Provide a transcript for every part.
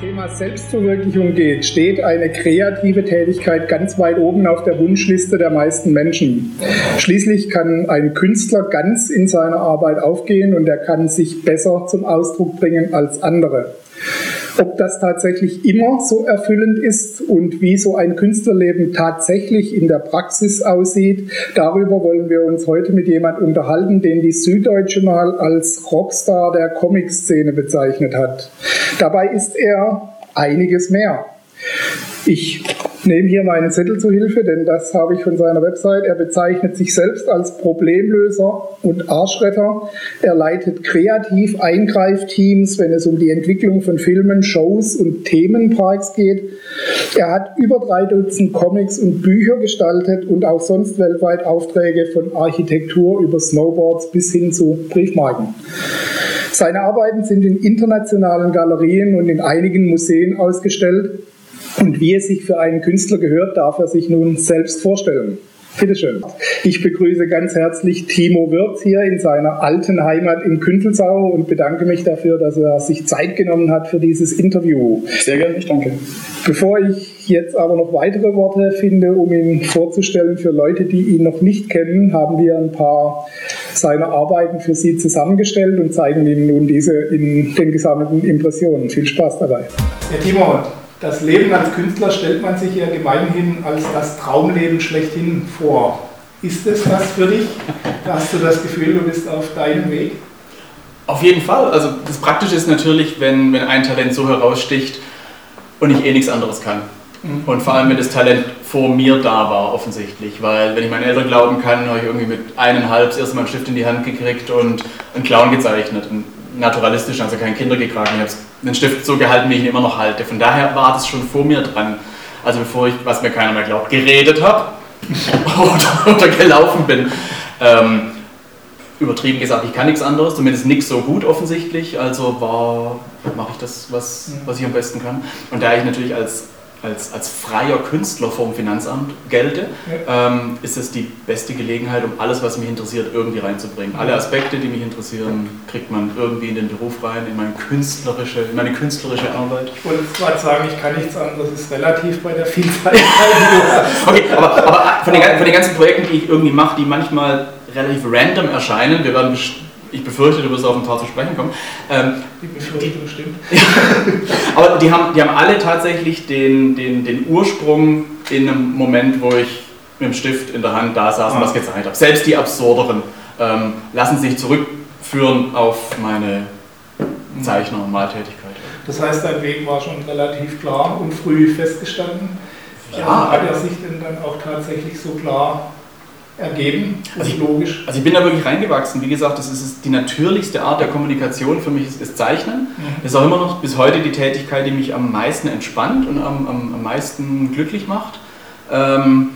Thema Selbstverwirklichung geht, steht eine kreative Tätigkeit ganz weit oben auf der Wunschliste der meisten Menschen. Schließlich kann ein Künstler ganz in seiner Arbeit aufgehen und er kann sich besser zum Ausdruck bringen als andere. Ob das tatsächlich immer so erfüllend ist und wie so ein Künstlerleben tatsächlich in der Praxis aussieht, darüber wollen wir uns heute mit jemand unterhalten, den die Süddeutsche mal als Rockstar der Comic-Szene bezeichnet hat. Dabei ist er einiges mehr. Ich nehme hier meinen Zettel zu Hilfe, denn das habe ich von seiner Website. Er bezeichnet sich selbst als Problemlöser und Arschretter. Er leitet kreativ Eingreifteams, wenn es um die Entwicklung von Filmen, Shows und Themenparks geht. Er hat über drei Dutzend Comics und Bücher gestaltet und auch sonst weltweit Aufträge von Architektur über Snowboards bis hin zu Briefmarken. Seine Arbeiten sind in internationalen Galerien und in einigen Museen ausgestellt. Und wie es sich für einen Künstler gehört, darf er sich nun selbst vorstellen. Bitte schön. Ich begrüße ganz herzlich Timo Wirth hier in seiner alten Heimat in Küntelsau und bedanke mich dafür, dass er sich Zeit genommen hat für dieses Interview. Sehr gerne, ich danke. Bevor ich jetzt aber noch weitere Worte finde, um ihn vorzustellen für Leute, die ihn noch nicht kennen, haben wir ein paar seiner Arbeiten für Sie zusammengestellt und zeigen Ihnen nun diese in den gesammelten Impressionen. Viel Spaß dabei. Herr Timo, das Leben als Künstler stellt man sich ja gemeinhin als das Traumleben schlechthin vor. Ist es das für dich? Hast du das Gefühl, du bist auf deinem Weg? Auf jeden Fall. Also das Praktische ist natürlich, wenn, wenn ein Talent so heraussticht und ich eh nichts anderes kann. Mhm. Und vor allem, wenn das Talent vor mir da war, offensichtlich. Weil, wenn ich meinen Eltern glauben kann, habe ich irgendwie mit eineinhalb das erste Mal einen Stift in die Hand gekriegt und einen Clown gezeichnet. Einen naturalistischen, also keinen Kindergekragen. Ich habe den Stift so gehalten, wie ich ihn immer noch halte. Von daher war das schon vor mir dran. Also bevor ich, was mir keiner mehr glaubt, geredet habe oder, oder, gelaufen bin. Ähm, übertrieben gesagt, ich kann nichts anderes, zumindest nichts so gut offensichtlich. Also mache ich das, was, was ich am besten kann. Und da ich natürlich als als, als freier Künstler vom Finanzamt gelte, ja. ähm, ist es die beste Gelegenheit, um alles, was mich interessiert, irgendwie reinzubringen. Alle Aspekte, die mich interessieren, kriegt man irgendwie in den Beruf rein, in meine künstlerische, in meine künstlerische Arbeit. Ich wollte gerade sagen, ich kann nichts anderes, ist relativ bei der Vielfalt. okay, aber, aber von, den, von den ganzen Projekten, die ich irgendwie mache, die manchmal relativ random erscheinen, wir werden ich befürchte, du wirst auf ein paar zu sprechen kommen. Ähm, die Befürchtung stimmt. aber die haben, die haben alle tatsächlich den, den, den Ursprung in einem Moment, wo ich mit dem Stift in der Hand da saß und ah. was gezeichnet habe. Selbst die absurderen ähm, lassen sich zurückführen auf meine Zeichner- und Maltätigkeit. Das heißt, dein Weg war schon relativ klar und früh festgestanden. Ja. Hat er sich denn dann auch tatsächlich so klar ergeben. Also ich, logisch. Also ich bin da wirklich reingewachsen. Wie gesagt, das ist die natürlichste Art der Kommunikation für mich ist, ist Zeichnen. Mhm. Das ist auch immer noch bis heute die Tätigkeit, die mich am meisten entspannt und am, am, am meisten glücklich macht. Ähm,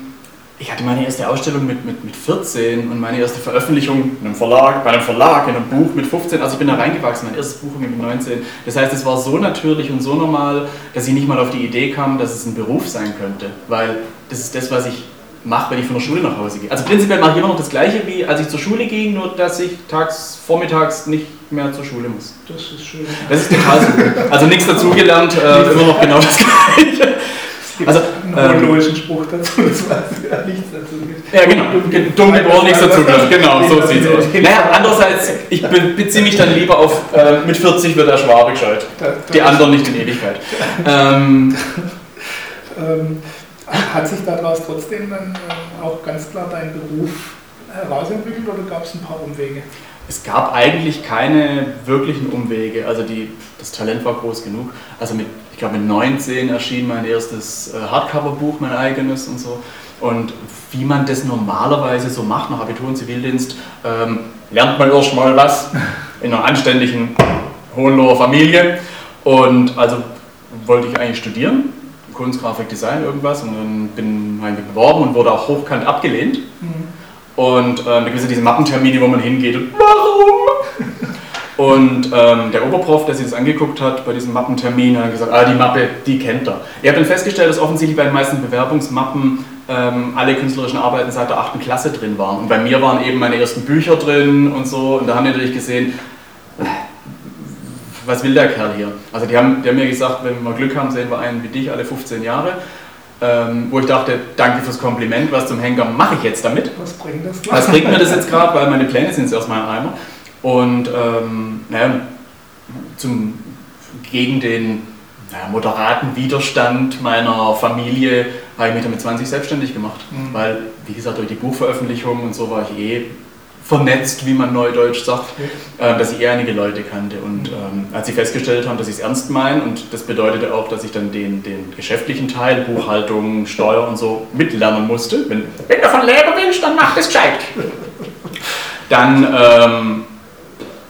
ich hatte meine erste Ausstellung mit, mit, mit 14 und meine erste Veröffentlichung in einem Verlag, bei einem Verlag, in einem Buch mit 15. Also ich bin da reingewachsen, mein erstes Buch mit 19. Das heißt, es war so natürlich und so normal, dass ich nicht mal auf die Idee kam, dass es ein Beruf sein könnte. Weil das ist das, was ich mache, wenn ich von der Schule nach Hause gehe. Also prinzipiell mache ich immer noch das Gleiche, wie als ich zur Schule ging, nur dass ich tags, vormittags nicht mehr zur Schule muss. Das ist schön. Das ist total super. Also nichts dazugelernt, äh, immer noch genau das Gleiche. Also, einen ähm, logischen Spruch dazu, das weiß ja nichts dazu gibt. Ja, genau. Dumm geboren, nichts dazu gelernt. Genau, so sieht es aus. Naja, andererseits, ich beziehe mich dann lieber auf, äh, mit 40 wird der Schwabe gescheit. Die anderen nicht in Ewigkeit. ähm, ähm hat sich daraus trotzdem dann äh, auch ganz klar dein Beruf herausentwickelt oder gab es ein paar Umwege? Es gab eigentlich keine wirklichen Umwege. Also die, das Talent war groß genug. Also mit, ich glaube mit 19 erschien mein erstes äh, Hardcover-Buch, mein eigenes und so. Und wie man das normalerweise so macht nach Abitur und Zivildienst, ähm, lernt man erst mal was in einer anständigen Hohenloher Familie. Und also wollte ich eigentlich studieren Kunst, Grafik, Design, irgendwas und dann bin ich beworben und wurde auch hochkant abgelehnt. Mhm. Und äh, da gibt es ja diese Mappentermine, wo man hingeht und warum? Und ähm, der Oberprof, der sich das angeguckt hat bei diesem Mappentermin, hat gesagt, ah, die Mappe, die kennt er. Ihr habt dann festgestellt, dass offensichtlich bei den meisten Bewerbungsmappen ähm, alle künstlerischen Arbeiten seit der 8. Klasse drin waren. Und bei mir waren eben meine ersten Bücher drin und so. Und da haben die natürlich gesehen, was will der Kerl hier? Also die haben, die haben mir gesagt, wenn wir Glück haben, sehen wir einen wie dich alle 15 Jahre. Ähm, wo ich dachte, danke fürs Kompliment, was zum Henker mache ich jetzt damit? Was bringt das? Was bringt mir das jetzt gerade, weil meine Pläne sind jetzt erstmal im Eimer. Und ähm, naja, zum, gegen den naja, moderaten Widerstand meiner Familie habe ich mich damit 20 selbstständig gemacht. Mhm. Weil, wie gesagt, durch die Buchveröffentlichung und so war ich eh vernetzt, wie man neudeutsch sagt, äh, dass ich eher einige Leute kannte. Und ähm, als sie festgestellt haben, dass ich es ernst meine, und das bedeutete auch, dass ich dann den, den geschäftlichen Teil, Buchhaltung, Steuer und so mitlernen musste. Wenn, wenn du von leben willst, dann mach das gescheit. Dann, ähm,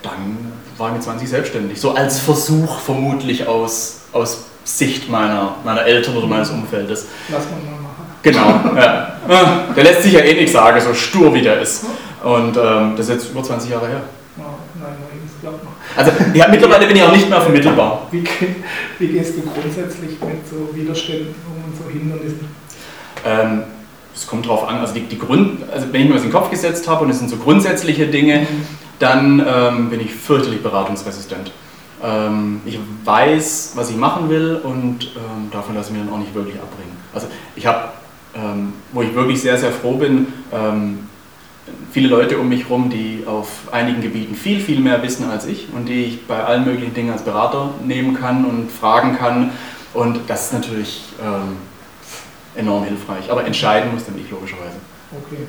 dann war ich mit 20 selbstständig. So als Versuch vermutlich aus, aus Sicht meiner, meiner Eltern oder meines Umfeldes. Lass mal machen. Genau, ja. Der lässt sich ja eh nichts sagen, so stur wie der ist. Und ähm, das ist jetzt über 20 Jahre her. Ja, nein, nein, das glaubt noch. Also ja, mittlerweile bin ich auch nicht mehr vermittelbar. Wie, wie gehst du grundsätzlich mit so Widerständen um und so Hindernissen? Ähm, es kommt drauf an, also die, die Grund, also wenn ich mir was in den Kopf gesetzt habe und es sind so grundsätzliche Dinge, mhm. dann ähm, bin ich fürchterlich beratungsresistent. Ähm, ich weiß, was ich machen will und ähm, davon lasse ich mich dann auch nicht wirklich abbringen. Also ich habe, ähm, wo ich wirklich sehr, sehr froh bin, ähm, viele Leute um mich herum, die auf einigen Gebieten viel, viel mehr wissen als ich und die ich bei allen möglichen Dingen als Berater nehmen kann und fragen kann. Und das ist natürlich ähm, enorm hilfreich. Aber entscheiden muss dann ich logischerweise. Okay.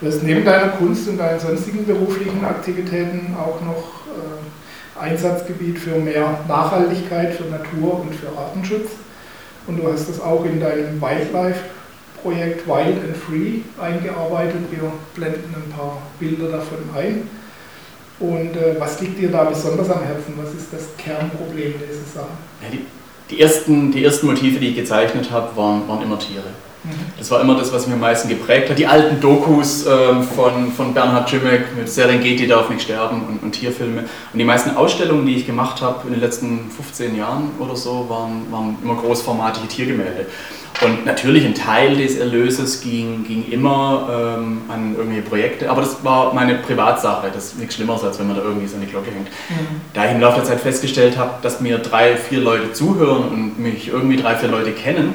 Du hast neben deiner Kunst und deinen sonstigen beruflichen Aktivitäten auch noch äh, Einsatzgebiet für mehr Nachhaltigkeit, für Natur und für Artenschutz. Und du hast das auch in deinem Wildlife Projekt Wild and Free eingearbeitet. Wir blenden ein paar Bilder davon ein. Und äh, was liegt dir da besonders am Herzen? Was ist das Kernproblem dieser Sache? Ja, die, die, ersten, die ersten Motive, die ich gezeichnet habe, waren, waren immer Tiere. Mhm. Das war immer das, was mich am meisten geprägt hat. Die alten Dokus ähm, von, von Bernhard Jimmick mit Serengeti darf nicht sterben und, und, Tierfilme. Und die meisten Ausstellungen, die ich gemacht habe in den letzten 15 Jahren oder so, waren, waren immer großformatige Tiergemälde. Und natürlich ein Teil des Erlöses ging, ging immer ähm, an irgendwelche Projekte, aber das war meine Privatsache. Das ist nichts Schlimmeres, als wenn man da irgendwie so eine Glocke hängt. Mhm. Da ich im Laufe der Zeit festgestellt habe, dass mir drei, vier Leute zuhören und mich irgendwie drei, vier Leute kennen,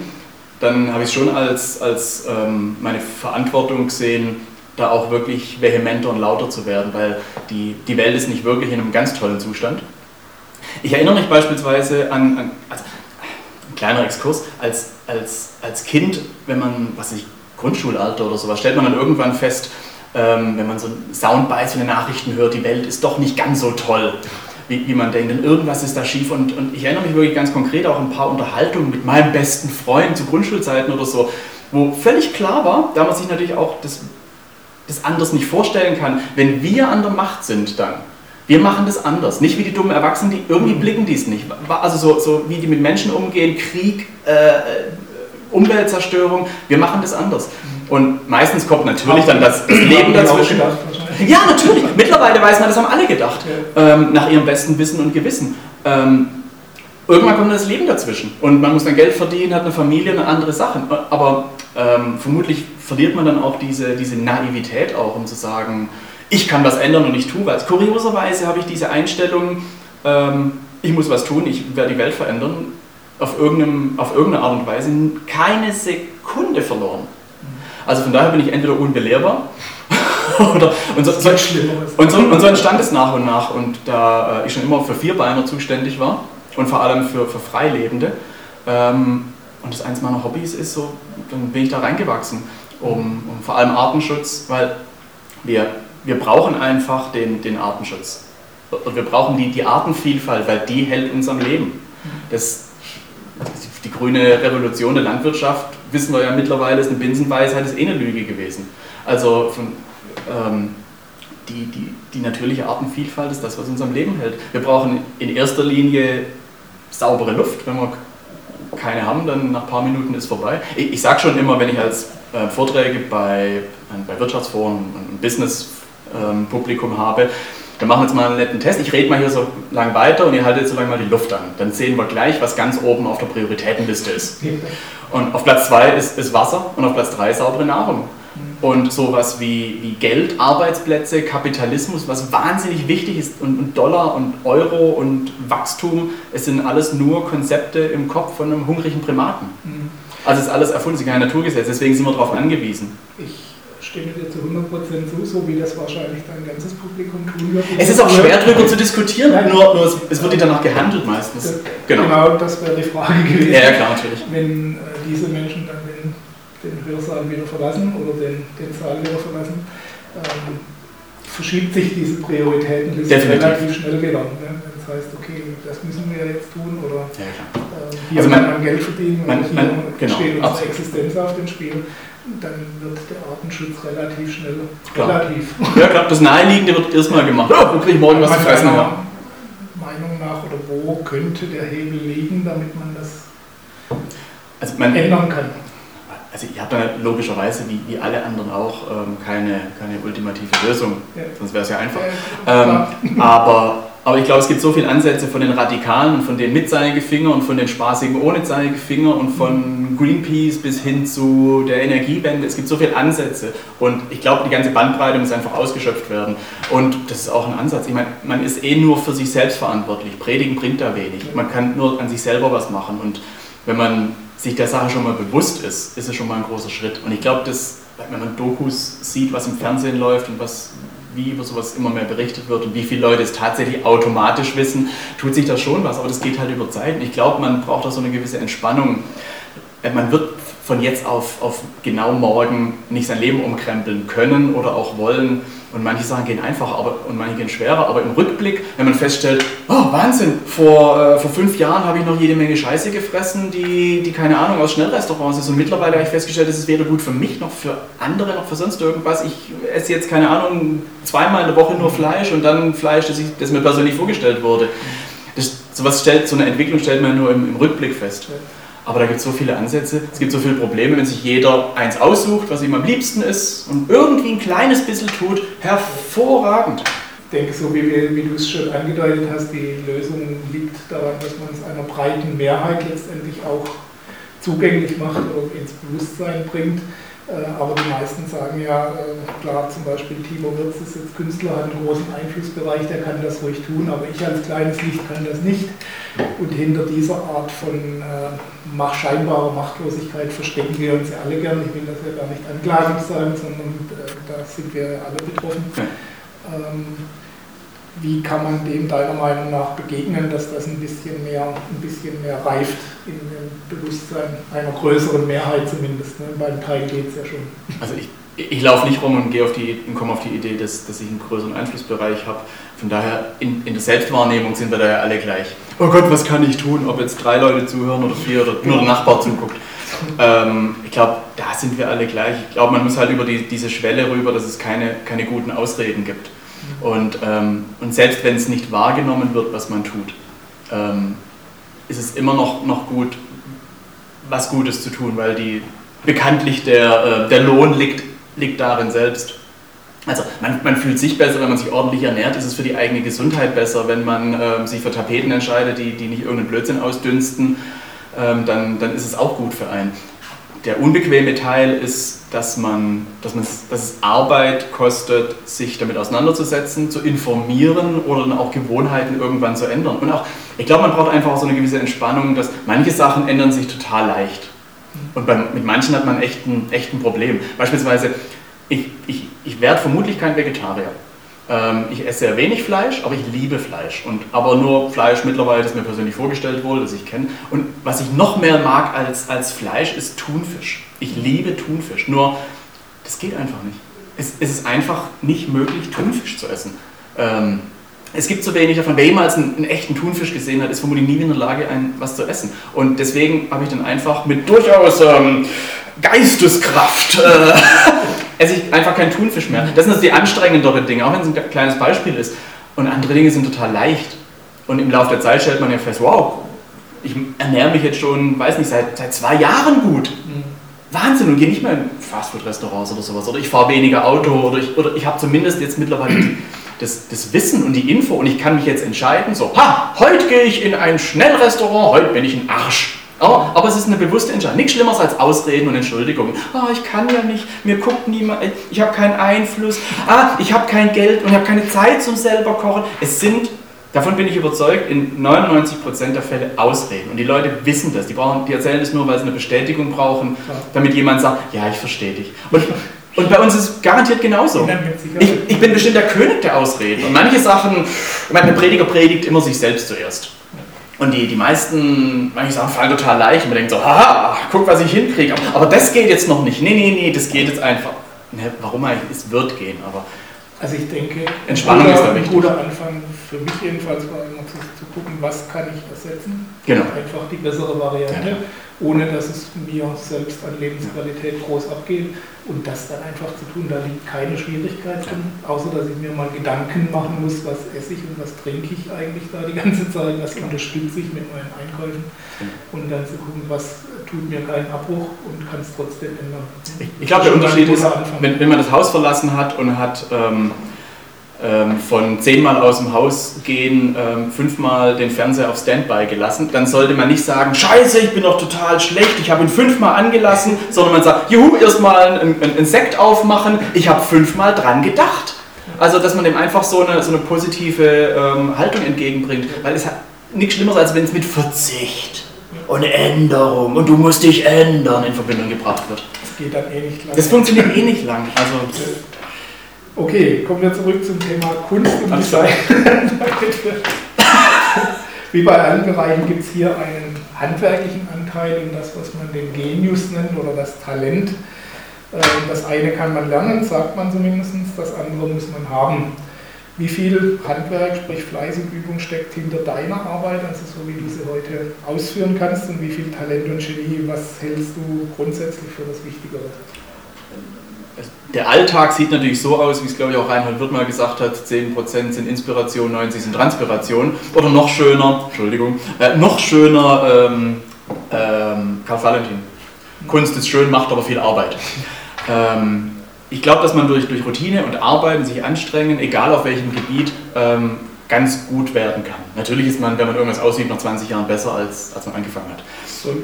dann habe ich es schon als, als ähm, meine Verantwortung gesehen, da auch wirklich vehementer und lauter zu werden, weil die, die Welt ist nicht wirklich in einem ganz tollen Zustand. Ich erinnere mich beispielsweise an, an also kleiner Exkurs, als, als, als Kind, wenn man, was ich, Grundschulalter oder sowas, stellt man dann irgendwann fest, ähm, wenn man so Soundbites von den Nachrichten hört, die Welt ist doch nicht ganz so toll, wie, wie man denkt. Denn irgendwas ist da schief. Und, und ich erinnere mich wirklich ganz konkret auch an ein paar Unterhaltungen mit meinem besten Freund zu Grundschulzeiten oder so, wo völlig klar war, da man sich natürlich auch das, das anders nicht vorstellen kann, wenn wir an der Macht sind dann wir machen das anders. Nicht wie die dummen Erwachsenen, die irgendwie blicken dies nicht. Also so, so wie die mit Menschen umgehen, Krieg, äh, Umweltzerstörung, wir machen das anders. Und meistens kommt natürlich dann das, das Leben dazwischen. Ja, natürlich. Mittlerweile weiß man, das haben alle gedacht. Ähm, nach ihrem besten Wissen und Gewissen. Ähm, irgendwann kommt das Leben dazwischen. Und man muss dann Geld verdienen, hat eine Familie und andere Sachen. Aber ähm, vermutlich verliert man dann auch diese, diese Naivität auch, um zu sagen, ich kann was ändern und ich tue was. Kurioserweise habe ich diese Einstellung, ähm, ich muss was tun, ich werde die Welt verändern, auf, irgendeinem, auf irgendeine Art und Weise keine Sekunde verloren. Also von daher bin ich entweder unbelehrbar oder, und, so, so, und, so, und so entstand es nach und nach. Und da äh, ich schon immer für Vierbeiner zuständig war und vor allem für, für Freilebende ähm, und das eins meiner Hobbys ist, so, dann bin ich da reingewachsen, um, um vor allem Artenschutz, weil wir wir brauchen einfach den, den Artenschutz. Und wir brauchen die, die Artenvielfalt, weil die hält uns am Leben. Das, die grüne Revolution der Landwirtschaft, wissen wir ja mittlerweile, ist eine Binsenweisheit, ist eh eine Lüge gewesen. Also von, ähm, die, die, die natürliche Artenvielfalt ist das, was uns am Leben hält. Wir brauchen in erster Linie saubere Luft. Wenn wir keine haben, dann nach ein paar Minuten ist vorbei. Ich, ich sage schon immer, wenn ich als äh, Vorträge bei, bei Wirtschaftsforen und Business ähm, Publikum habe. dann machen wir jetzt mal einen netten Test. Ich rede mal hier so lang weiter und ihr haltet so lange mal die Luft an. Dann sehen wir gleich, was ganz oben auf der Prioritätenliste ist. Und auf Platz 2 ist, ist Wasser und auf Platz 3 saubere Nahrung. Und sowas wie, wie Geld, Arbeitsplätze, Kapitalismus, was wahnsinnig wichtig ist, und, und, Dollar und Euro und Wachstum, es sind alles nur Konzepte im Kopf von einem hungrigen Primaten. Mhm. Also es ist alles erfunden, es ist kein Naturgesetz, deswegen sind wir darauf angewiesen. Ich stimme dir zu 100% zu, so wie das wahrscheinlich dein ganzes Publikum tun wird. Es ist auch schwer darüber zu diskutieren, Nein. nur, nur es, es, wird danach gehandelt meistens. Genau. genau, das wäre die Frage gewesen. Ja, ja klar, natürlich. Wenn äh, diese Menschen dann den, den Hörsaal wieder verlassen oder den, den Saal wieder verlassen, ähm, verschiebt sich diese Prioritätenliste relativ schnell wieder. Ne? Das heißt, okay, das müssen wir jetzt tun oder ja, äh, hier also man, man Geld verdienen man, oder hier man, genau, steht unsere. Existenz auf dem Spiel dann wird der Artenschutz relativ schnell klar. relativ. Ja, klar, das Naheliegende wird erstmal gemacht. Ja, dann kriege ich morgen was zu fressen. Meinung nach, oder wo könnte der Hebel liegen, damit man das also man, ändern kann? Also habt ja logischerweise, wie, wie alle anderen auch, ähm, keine, keine ultimative Lösung, ja. sonst wäre es ja einfach. Ja, ähm, aber aber ich glaube, es gibt so viele Ansätze von den Radikalen und von den mit Zeigefinger und von den Spaßigen ohne Zeigefinger und von Greenpeace bis hin zu der Energiewende. Es gibt so viele Ansätze und ich glaube, die ganze Bandbreite muss einfach ausgeschöpft werden. Und das ist auch ein Ansatz. Ich meine, man ist eh nur für sich selbst verantwortlich. Predigen bringt da wenig. Man kann nur an sich selber was machen. Und wenn man sich der Sache schon mal bewusst ist, ist es schon mal ein großer Schritt. Und ich glaube, dass wenn man Dokus sieht, was im Fernsehen läuft und was, wie über sowas immer mehr berichtet wird und wie viele Leute es tatsächlich automatisch wissen, tut sich da schon was, aber das geht halt über Zeit. Und ich glaube, man braucht auch so eine gewisse Entspannung. Äh, man wird von jetzt auf, auf genau morgen nicht sein Leben umkrempeln können oder auch wollen. Und manche Sachen gehen einfacher aber, und manche gehen schwerer. Aber im Rückblick, wenn man feststellt, oh Wahnsinn, vor, äh, vor fünf Jahren habe ich noch jede Menge Scheiße gefressen, die, die keine Ahnung aus Schnellrestaurants ist. Und mittlerweile habe ich festgestellt, es weder gut für mich noch für andere noch für sonst irgendwas. Ich esse jetzt keine Ahnung zweimal in der Woche nur Fleisch und dann Fleisch, das, ich, das mir persönlich vorgestellt wurde. Das, sowas stellt, so eine Entwicklung stellt man nur im, im Rückblick fest. Aber da gibt es so viele Ansätze, es gibt so viele Probleme, wenn sich jeder eins aussucht, was ihm am liebsten ist und irgendwie ein kleines bisschen tut, hervorragend. Ich denke, so wie, wie du es schon angedeutet hast, die Lösung liegt daran, dass man es einer breiten Mehrheit letztendlich auch zugänglich macht oder ins Bewusstsein bringt. Äh, aber die meisten sagen ja, äh, klar, zum Beispiel Timo Wirz ist jetzt Künstler, hat einen großen Einflussbereich, der kann das ruhig tun, aber ich als kleines Licht kann das nicht. Und hinter dieser Art von äh, scheinbarer Machtlosigkeit verstecken wir uns ja alle gern. Ich will das ja gar nicht anklagend sagen, sondern äh, da sind wir alle betroffen. Ähm, wie kann man dem deiner Meinung nach begegnen, dass das ein bisschen mehr, ein bisschen mehr reift in dem Bewusstsein einer größeren Mehrheit zumindest? Ne? Beim Teil geht es ja schon. Also ich, ich laufe nicht rum und gehe auf die, komme auf die Idee, dass, dass ich einen größeren Einflussbereich habe. Von daher, in, in der Selbstwahrnehmung sind wir da ja alle gleich. Oh Gott, was kann ich tun, ob jetzt drei Leute zuhören oder vier oder nur der Nachbar zuguckt. Ähm, ich glaube, da sind wir alle gleich. Ich glaube, man muss halt über die, diese Schwelle rüber, dass es keine, keine guten Ausreden gibt. Und, ähm, und selbst wenn es nicht wahrgenommen wird, was man tut, ähm, ist es immer noch, noch gut, was Gutes zu tun, weil die, bekanntlich der, äh, der Lohn liegt, liegt darin selbst. Also man, man, fühlt sich besser, wenn man sich ordentlich ernährt, ist es für die eigene Gesundheit besser, wenn man äh, sich für Tapeten entscheidet, die, die nicht irgendeinen Blödsinn ausdünsten, ähm, dann, dann ist es auch gut für einen. Der unbequeme Teil ist, dass, man, dass, man, dass es Arbeit kostet, sich damit auseinanderzusetzen, zu informieren oder dann auch Gewohnheiten irgendwann zu ändern. Und auch, ich glaube, man braucht einfach auch so eine gewisse Entspannung, dass manche Sachen ändern sich total leicht. Und bei, mit manchen hat man echt ein, echt ein Problem. Beispielsweise, ich, ich, ich werde vermutlich kein Vegetarier. Ähm, ich esse sehr wenig Fleisch, aber ich liebe Fleisch. Und, aber nur Fleisch mittlerweile, das mir persönlich vorgestellt wurde, das ich kenne. Und was ich noch mehr mag als, als Fleisch, ist Thunfisch. Ich liebe Thunfisch. Nur, das geht einfach nicht. Es, es ist einfach nicht möglich, Thunfisch zu essen. Ähm, es gibt so wenig davon. Wer jemals einen, einen, echten Thunfisch gesehen hat, ist vermutlich nie in der Lage, ein, was zu essen. Und deswegen habe ich dann einfach mit durchaus ähm, Geisteskraft äh, esse ich einfach keinen Thunfisch mehr. Das sind also die anstrengenderen Dinge, auch wenn es ein kleines Beispiel ist. Und andere Dinge sind total leicht. Und im Laufe der Zeit stellt man ja fest, wow, ich ernähre mich jetzt schon, weiß nicht, seit, seit zwei Jahren gut. Wahnsinn, und gehe nicht mehr in Fastfood-Restaurants oder sowas. Oder ich fahre weniger Auto oder ich, oder ich habe zumindest jetzt mittlerweile das, das Wissen und die Info und ich kann mich jetzt entscheiden, so, ha, heute gehe ich in ein Schnellrestaurant, heute bin ich ein Arsch. Aber, aber es ist eine bewusste Entscheidung. Nichts Schlimmeres als Ausreden und Entschuldigungen. Ah, ich kann ja nicht, mir guckt niemand, ich habe keinen Einfluss, ah, ich habe kein Geld und ich habe keine Zeit zum selber kochen. Es sind, davon bin ich überzeugt, in 99% der Fälle Ausreden. Und die Leute wissen das. Die, brauchen, die erzählen das nur, weil sie eine Bestätigung brauchen, damit jemand sagt, ja, ich verstehe dich. Und, und bei uns ist es garantiert genauso. Ich, ich bin bestimmt der König der Ausreden. Und manche Sachen, ich meine, der Prediger predigt immer sich selbst zuerst. Und die, die meisten, manche Sachen fallen total leicht und man denkt so, haha, guck, was ich hinkriege. Aber das geht jetzt noch nicht. Nee, nee, nee, das geht jetzt einfach. Ne, warum eigentlich? Es wird gehen, aber. Also ich denke, Entspannung ist da wichtig. Ein guter Anfang für mich jedenfalls war immer zu, zu gucken, was kann ich ersetzen. Genau. Einfach die bessere Variante. Ja ohne dass es mir selbst an Lebensqualität groß abgeht. Und das dann einfach zu tun, da liegt keine Schwierigkeit drin, außer dass ich mir mal Gedanken machen muss, was esse ich und was trinke ich eigentlich da die ganze Zeit, was unterstütze ich mit meinen Einkäufen und dann zu gucken, was tut mir keinen Abbruch und kann es trotzdem ändern. Ich, ich glaube, der Unterschied ist, wenn, wenn, man das Haus verlassen hat und hat ähm, ähm, von zehnmal aus dem Haus gehen, ähm, fünfmal den Fernseher auf Standby gelassen, dann sollte man nicht sagen, scheiße, ich bin doch total schlecht, ich habe ihn fünfmal angelassen, sondern man sagt, juhu, erstmal einen, einen Sekt aufmachen, ich habe fünfmal dran gedacht. Also, dass man dem einfach so eine, so eine positive ähm, Haltung entgegenbringt, weil es hat nichts Schlimmeres, als wenn es mit Verzicht und Änderung und du musst dich ändern in Verbindung gebracht wird. Das geht dann eh nicht lang. Das funktioniert eh nicht lang. Also, Okay, kommen wir zurück zum Thema Kunst und Design. Wie bei allen Bereichen gibt es hier einen handwerklichen Anteil und das, was man den Genius nennt oder das Talent. Ähm, das eine kann man lernen, sagt man zumindest, das andere muss man haben. Wie viel Handwerk, sprich Fleiß und Übung steckt hinter deiner Arbeit, also so wie du sie heute ausführen kannst und wie viel Talent und Genie, was hältst du grundsätzlich für das Wichtigere? Der Alltag sieht natürlich so aus, wie es glaube ich auch Reinhold Wirth mal gesagt hat, 10% sind Inspiration, 90% sind Transpiration. Oder noch schöner, Entschuldigung, äh, noch schöner ähm, ähm, Karl Valentin. Kunst ist schön, macht aber viel Arbeit. Ähm, ich glaube, dass man durch, durch Routine und Arbeiten, sich anstrengen, egal auf welchem Gebiet, ähm, ganz gut werden kann. Natürlich ist man, wenn man irgendwas aussieht, nach 20 Jahren besser, als, als man angefangen hat.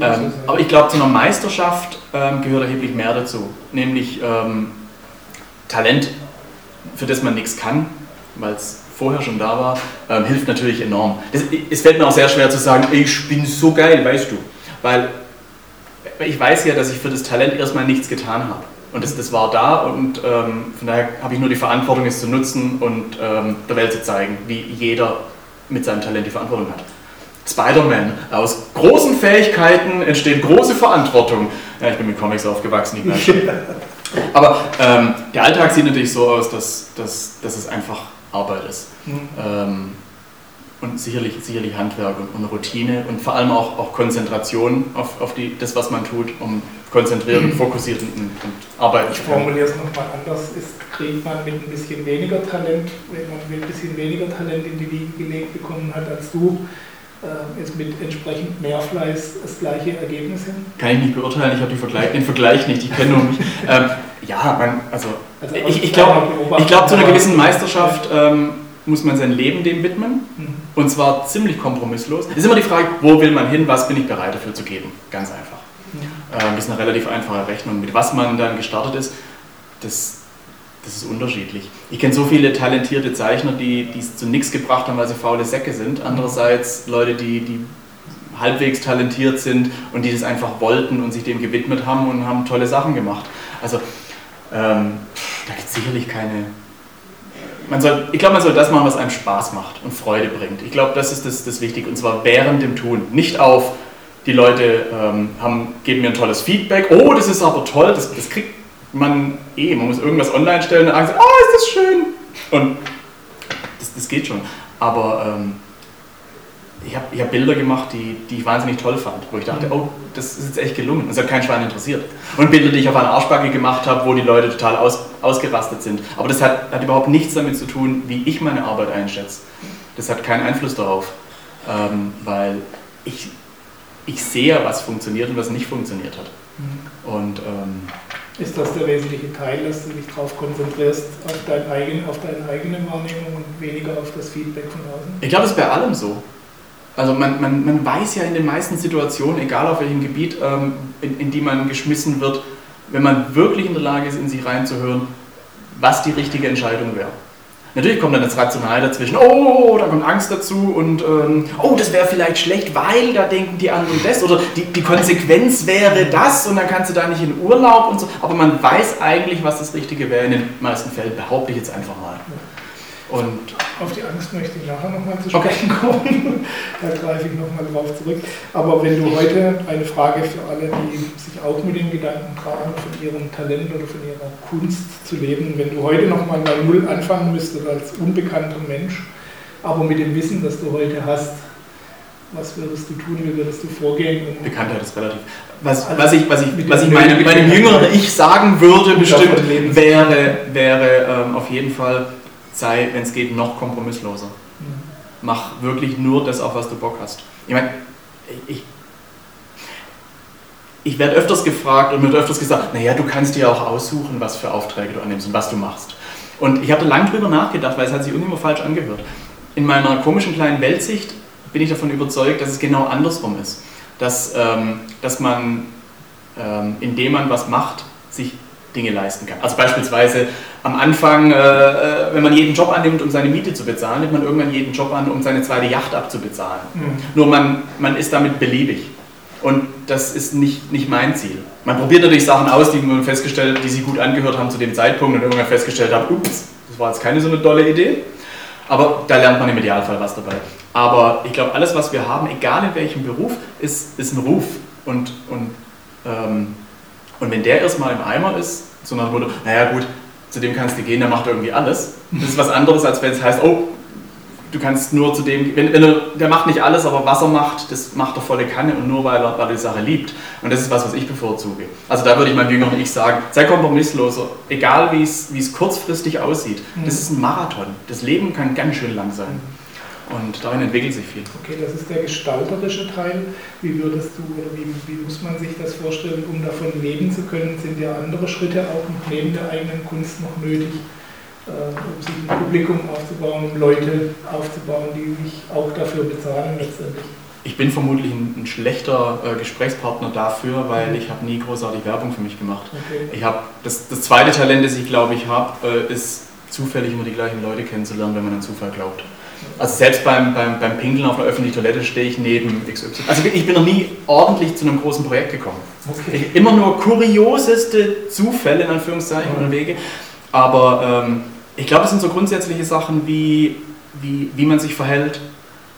Ähm, aber ich glaube, zu einer Meisterschaft ähm, gehört erheblich mehr dazu. Nämlich ähm, Talent, für das man nichts kann, weil es vorher schon da war, ähm, hilft natürlich enorm. Das, es fällt mir auch sehr schwer zu sagen, ich bin so geil, weißt du. Weil ich weiß ja, dass ich für das Talent erstmal nichts getan habe. Und das, das war da und ähm, von daher habe ich nur die Verantwortung, es zu nutzen und ähm, der Welt zu zeigen, wie jeder mit seinem Talent die Verantwortung hat. Spider-Man. Aus großen Fähigkeiten entsteht große Verantwortung. Ja, ich bin mit Comics aufgewachsen, nicht mehr. Aber ähm, der Alltag sieht natürlich so aus, dass, dass, dass es einfach Arbeit ist. Mhm. Und sicherlich, sicherlich Handwerk und, und, Routine und vor allem auch, auch Konzentration auf, auf die, das, was man tut, um konzentriert und fokussiert und, und arbeiten zu können. Ich formuliere es nochmal anders. Ist, kriegt man mit ein bisschen weniger Talent, wenn man mit ein bisschen weniger Talent in die Wiege gelegt bekommen hat als du, äh, ist mit entsprechend mehr Fleiß das gleiche Ergebnis hin? Kann ich nicht beurteilen, ich habe Vergleich, den Vergleich nicht, ich kenne nur mich. ähm, ja, man, also, also ich, ich glaube, glaub, zu einer gewissen Meisterschaft ähm, muss man sein Leben dem widmen mhm. und zwar ziemlich kompromisslos. Es ist immer die Frage, wo will man hin, was bin ich bereit dafür zu geben? Ganz einfach. Mhm. Ähm, das ist eine relativ einfache Rechnung. Mit was man dann gestartet ist, das das ist unterschiedlich. Ich kenne so viele talentierte Zeichner, die es zu nichts gebracht haben, weil sie faule Säcke sind. Andererseits Leute, die, die halbwegs talentiert sind und die das einfach wollten und sich dem gewidmet haben und haben tolle Sachen gemacht. Also ähm, da gibt es sicherlich keine. Man soll, ich glaube, man soll das machen, was einem Spaß macht und Freude bringt. Ich glaube, das ist das, das Wichtige und zwar während dem Tun. Nicht auf, die Leute ähm, haben, geben mir ein tolles Feedback, oh, das ist aber toll, das, das kriegt man eh, man muss irgendwas online stellen und sagen, oh, ist das schön. Und das, das geht schon. Aber ähm, ich habe hab Bilder gemacht, die, die ich wahnsinnig toll fand, wo ich dachte, mhm. oh, das ist jetzt echt gelungen. Das hat kein Schwein interessiert. Und Bilder, die ich auf einer Arschbacke gemacht habe, wo die Leute total aus, ausgerastet sind. Aber das hat, hat überhaupt nichts damit zu tun, wie ich meine Arbeit einschätze. Das hat keinen Einfluss darauf, ähm, weil ich, ich sehe, was funktioniert und was nicht funktioniert hat. Mhm. Und ähm, Ist das der wesentliche Teil, dass du dich darauf konzentrierst, auf, dein eigen, auf deine eigene Wahrnehmung und weniger auf das Feedback von außen? Ich glaube, es ist bei allem so. Also man, man, man weiß ja in den meisten Situationen, egal auf welchem Gebiet, ähm, in, in die man geschmissen wird, wenn man wirklich in der Lage ist, in sich reinzuhören, was die richtige Entscheidung wäre. Natürlich kommt dann das Rational dazwischen, oh, da kommt Angst dazu und ähm, oh, das wäre vielleicht schlecht, weil da denken die anderen das oder die, die Konsequenz wäre das und dann kannst du da nicht in Urlaub und so. Aber man weiß eigentlich, was das Richtige wäre in den meisten Fällen, behaupte ich jetzt einfach mal. Und auf die Angst möchte ich nachher nochmal zu sprechen okay. kommen. da greife ich nochmal drauf zurück. Aber wenn du heute eine Frage für alle, die sich auch mit den Gedanken tragen, von ihrem Talent oder von ihrer Kunst zu leben, wenn du heute nochmal bei Null anfangen müsstest als unbekannter Mensch, aber mit dem Wissen, das du heute hast, was würdest du tun, wie würdest du vorgehen? Bekanntheit ist relativ. Was, also was ich, was ich, was ich meinem, meinem jüngeren Ich sagen würde, bestimmt, wäre, wäre ähm, auf jeden Fall sei, wenn es geht, noch kompromissloser. Mhm. Mach wirklich nur das, auf was du Bock hast. Ich meine, ich, ich werde öfters gefragt und mir wird öfters gesagt, naja, du kannst dir auch aussuchen, was für Aufträge du annimmst und was du machst. Und ich habe da lange drüber nachgedacht, weil es hat sich immer falsch angehört. In meiner komischen kleinen Weltsicht bin ich davon überzeugt, dass es genau andersrum ist. Dass, ähm, dass man, ähm, indem man was macht, sich Dinge leisten kann. Also beispielsweise am Anfang, äh, äh, wenn man jeden Job annimmt, um seine Miete zu bezahlen, nimmt man irgendwann jeden Job an, um seine zweite Yacht abzubezahlen. Mhm. Nur man, man ist damit beliebig. Und das ist nicht, nicht mein Ziel. Man probiert natürlich Sachen aus, die man festgestellt, die sich gut angehört haben zu dem Zeitpunkt und irgendwann festgestellt haben, ups, das war jetzt keine so eine tolle Idee. Aber da lernt man im Idealfall was dabei. Aber ich glaube, alles, was wir haben, egal in welchem Beruf, ist, ist ein Ruf. Und, und ähm, und wenn der erstmal im Eimer ist, so nach dem Motto, naja gut, zu dem kannst du gehen, der macht irgendwie alles. Das ist was anderes, als wenn es heißt, oh, du kannst nur zu dem, wenn, wenn er, der macht nicht alles, aber was er macht, das macht er volle Kanne und nur weil er, weil er die Sache liebt. Und das ist was, was ich bevorzuge. Also da würde ich meinem jüngeren Ich sagen, sei kompromissloser, egal wie es kurzfristig aussieht. Das ist ein Marathon. Das Leben kann ganz schön lang sein. Und darin entwickelt sich viel. Okay, das ist der gestalterische Teil. Wie würdest du oder wie, wie muss man sich das vorstellen, um davon leben zu können? Sind ja andere Schritte auch neben der eigenen Kunst noch nötig, äh, um sich ein Publikum aufzubauen, um Leute aufzubauen, die sich auch dafür bezahlen letztendlich? Ich bin vermutlich ein, ein schlechter äh, Gesprächspartner dafür, weil mhm. ich habe nie großartig Werbung für mich gemacht. Okay. Ich habe das, das zweite Talent, das ich glaube ich habe, äh, ist zufällig immer die gleichen Leute kennenzulernen, wenn man an Zufall glaubt. Also selbst beim, beim, beim Pinkeln auf einer öffentlichen Toilette stehe ich neben XY. Also ich bin noch nie ordentlich zu einem großen Projekt gekommen. Okay. Ich, immer nur kurioseste Zufälle in Anführungszeichen oder Wege. Aber ähm, ich glaube, es sind so grundsätzliche Sachen wie, wie, wie man sich verhält.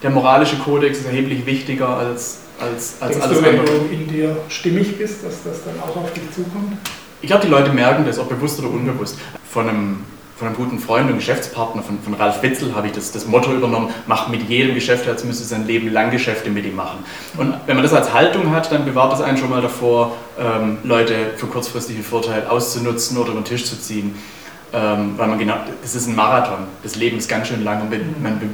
Der moralische Kodex ist erheblich wichtiger als, als, als Denkst alles du, wenn andere. du in dir stimmig bist, dass das dann auch auf dich zukommt? Ich glaube, die Leute merken das, ob bewusst oder unbewusst. Von einem von einem guten Freund und Geschäftspartner, von, von Ralf Witzel, habe ich das, das Motto übernommen, mach mit jedem Geschäft, als müsste sein Leben lang Geschäfte mit ihm machen. Und wenn man das als Haltung hat, dann bewahrt das einen schon mal davor, ähm, Leute für kurzfristige Vorteile auszunutzen oder über den Tisch zu ziehen. Ähm, weil man genau, das ist ein Marathon, das Leben ist ganz schön lang und man be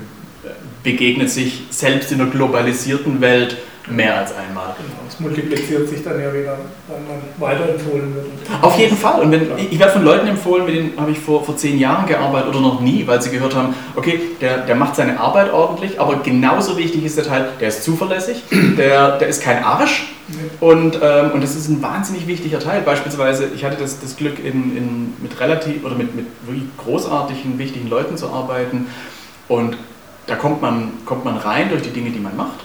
begegnet sich selbst in einer globalisierten Welt mehr als einmal. Genau, es multipliziert sich dann ja wieder, wenn man weiterempfohlen wird. Auf jeden Fall. Und wenn, ich werde von Leuten empfohlen, mit denen habe ich vor, vor zehn Jahren gearbeitet oder noch nie, weil sie gehört haben, okay, der, der macht seine Arbeit ordentlich, aber genauso wichtig ist der Teil, der ist zuverlässig, der, der ist kein Arsch. Und, ähm, und das ist ein wahnsinnig wichtiger Teil. Beispielsweise, ich hatte das, das Glück, in, in, mit relativ oder mit, mit wirklich großartigen, wichtigen Leuten zu arbeiten. Und da kommt man, kommt man rein durch die Dinge, die man macht.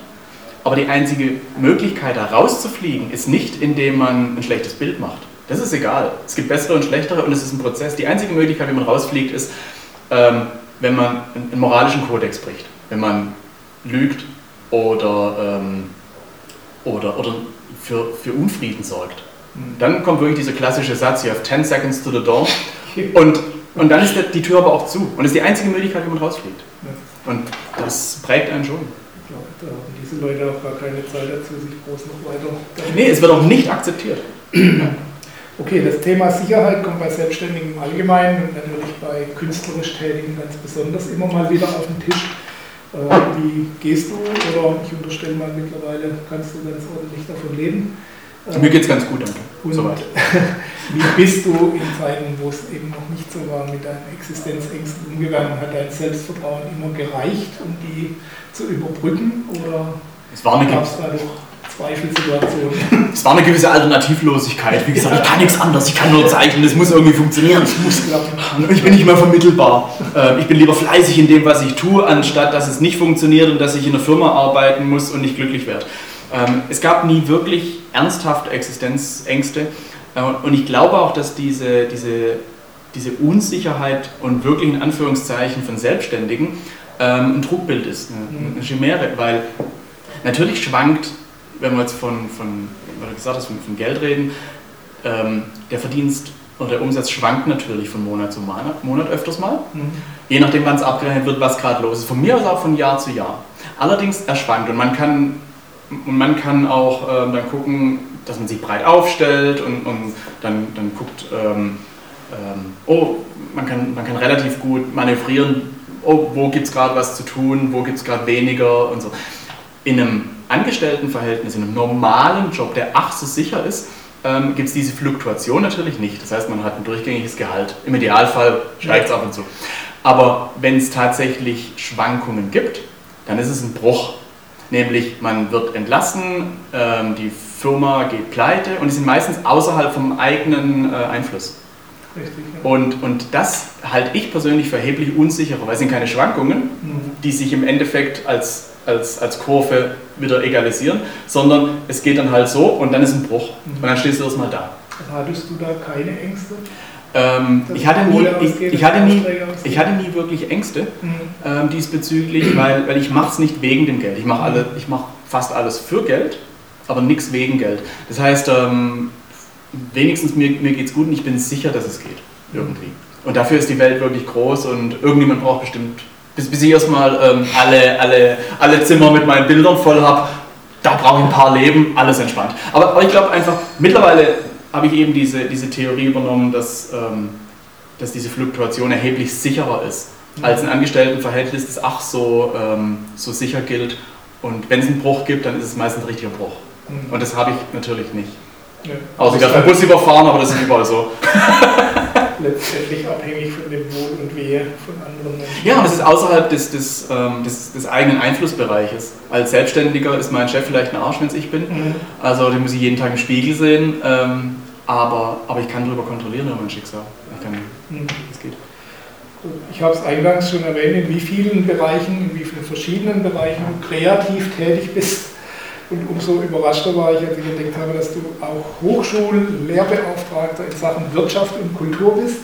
Aber die einzige Möglichkeit, da rauszufliegen, ist nicht, indem man ein schlechtes Bild macht. Das ist egal. Es gibt bessere und schlechtere und es ist ein Prozess. Die einzige Möglichkeit, wie man rausfliegt, ist, ähm, wenn man einen moralischen Kodex bricht. Wenn man lügt oder, ähm, oder, oder für, für Unfrieden sorgt. Dann kommt wirklich dieser klassische Satz, you have 10 seconds to the door. Und, und dann ist die Tür aber auch zu. Und das ist die einzige Möglichkeit, wie man rausfliegt. Und das prägt einen schon glaube, da haben diese Leute auch gar keine Zeit dazu, sich groß noch weiter. Nee, es wird auch nicht akzeptiert. Okay, das Thema Sicherheit kommt bei Selbstständigen im Allgemeinen und natürlich bei künstlerisch Tätigen ganz besonders immer mal wieder auf den Tisch. Äh, wie gehst du, oder ich unterstelle mal mittlerweile, kannst du ganz ordentlich davon leben? Mir geht es ganz gut, danke. Und Soweit. wie bist du in Zeiten, wo es eben noch nicht so war, mit deinen Existenzängsten umgegangen? Hat dein Selbstvertrauen immer gereicht, um die zu überbrücken? Oder gab es da doch Zweifelsituationen? Es war eine gewisse Alternativlosigkeit. Wie gesagt, ich kann nichts anderes, ich kann nur zeichnen, es muss irgendwie funktionieren. Ich, muss, ich bin nicht mehr vermittelbar. Ähm, ich bin lieber fleißig in dem, was ich tue, anstatt dass es nicht funktioniert und dass ich in einer Firma arbeiten muss und nicht glücklich werde. Ähm, es gab nie wirklich ernsthafte Existenzängste. Äh, und ich glaube auch, dass diese, diese, diese Unsicherheit und wirklich in Anführungszeichen von Selbstständigen ähm, ein Trugbild ist, eine, eine Chimäre, weil natürlich schwankt, wenn wir jetzt von, von, gesagt hast, von, von Geld reden, ähm, der Verdienst oder der Umsatz schwankt natürlich von Monat zu Monat, Monat öfters mal. Mhm. Je nachdem, wann es abgerechnet wird, was gerade los ist. Von mir aus auch von Jahr zu Jahr. Allerdings er schwankt und man kann und man kann auch ähm, dann gucken, dass man sich breit aufstellt und, und dann, dann guckt, ähm, ähm, oh, man kann, man kann relativ gut manövrieren, oh, wo gibt es gerade was zu tun, wo gibt es gerade weniger und so. In einem Angestelltenverhältnis, in einem normalen Job, der ach so sicher ist, ähm, gibt es diese Fluktuation natürlich nicht. Das heißt, man hat ein durchgängiges Gehalt. Im Idealfall steigt es ab und zu. Aber wenn es tatsächlich Schwankungen gibt, dann ist es ein Bruch Nämlich man wird entlassen, ähm, die Firma geht pleite und die sind meistens außerhalb vom eigenen äh, Einfluss. Richtig, ja. und, und das halte ich persönlich für erheblich unsicherer, weil es sind keine Schwankungen, mhm. die sich im Endeffekt als, als, als Kurve wieder egalisieren, sondern es geht dann halt so und dann ist ein Bruch mhm. und dann stehst du erstmal da. Hattest du da keine Ängste? Ähm, ich, hatte nie, ich, ich, hatte nie, ich hatte nie wirklich Ängste mhm. ähm, diesbezüglich, weil, weil ich mache es nicht wegen dem Geld. Ich mache alle, ich mache fast alles für Geld, aber nichts wegen Geld. Das heißt, ähm, wenigstens mir, mir geht es gut und ich bin sicher, dass es geht. Irgendwie. Und dafür ist die Welt wirklich groß und irgendjemand braucht bestimmt, bis, bis ich erstmal ähm, alle, alle, alle Zimmer mit meinen Bildern voll habe, da brauche ich ein paar Leben, alles entspannt. Aber, aber ich glaube einfach, mittlerweile habe ich eben diese, diese Theorie übernommen, dass, ähm, dass diese Fluktuation erheblich sicherer ist mhm. als ein Angestelltenverhältnis, das ach so, ähm, so sicher gilt. Und wenn es einen Bruch gibt, dann ist es meistens ein richtiger Bruch. Mhm. Und das habe ich natürlich nicht. Ja. Außer ich werde vom Bus überfahren, aber das ist überall so. Letztendlich abhängig von dem Wohl und Wehe von anderen Menschen. Ja, und es ist außerhalb des, des, ähm, des, des, eigenen Einflussbereiches. Als Selbstständiger ist mein Chef vielleicht ein Arsch, wenn es ich bin. Mhm. Also den muss ich jeden Tag im Spiegel sehen. Ähm, aber, aber ich kann darüber kontrollieren über mein Schicksal. Ich kann, mhm. es geht. Ich habe es eingangs schon erwähnt, in wie vielen Bereichen, in wie vielen verschiedenen Bereichen du kreativ tätig bist. Und umso überraschter war ich, als ich entdeckt habe, dass du auch Hochschullehrbeauftragter in Sachen Wirtschaft und Kultur bist.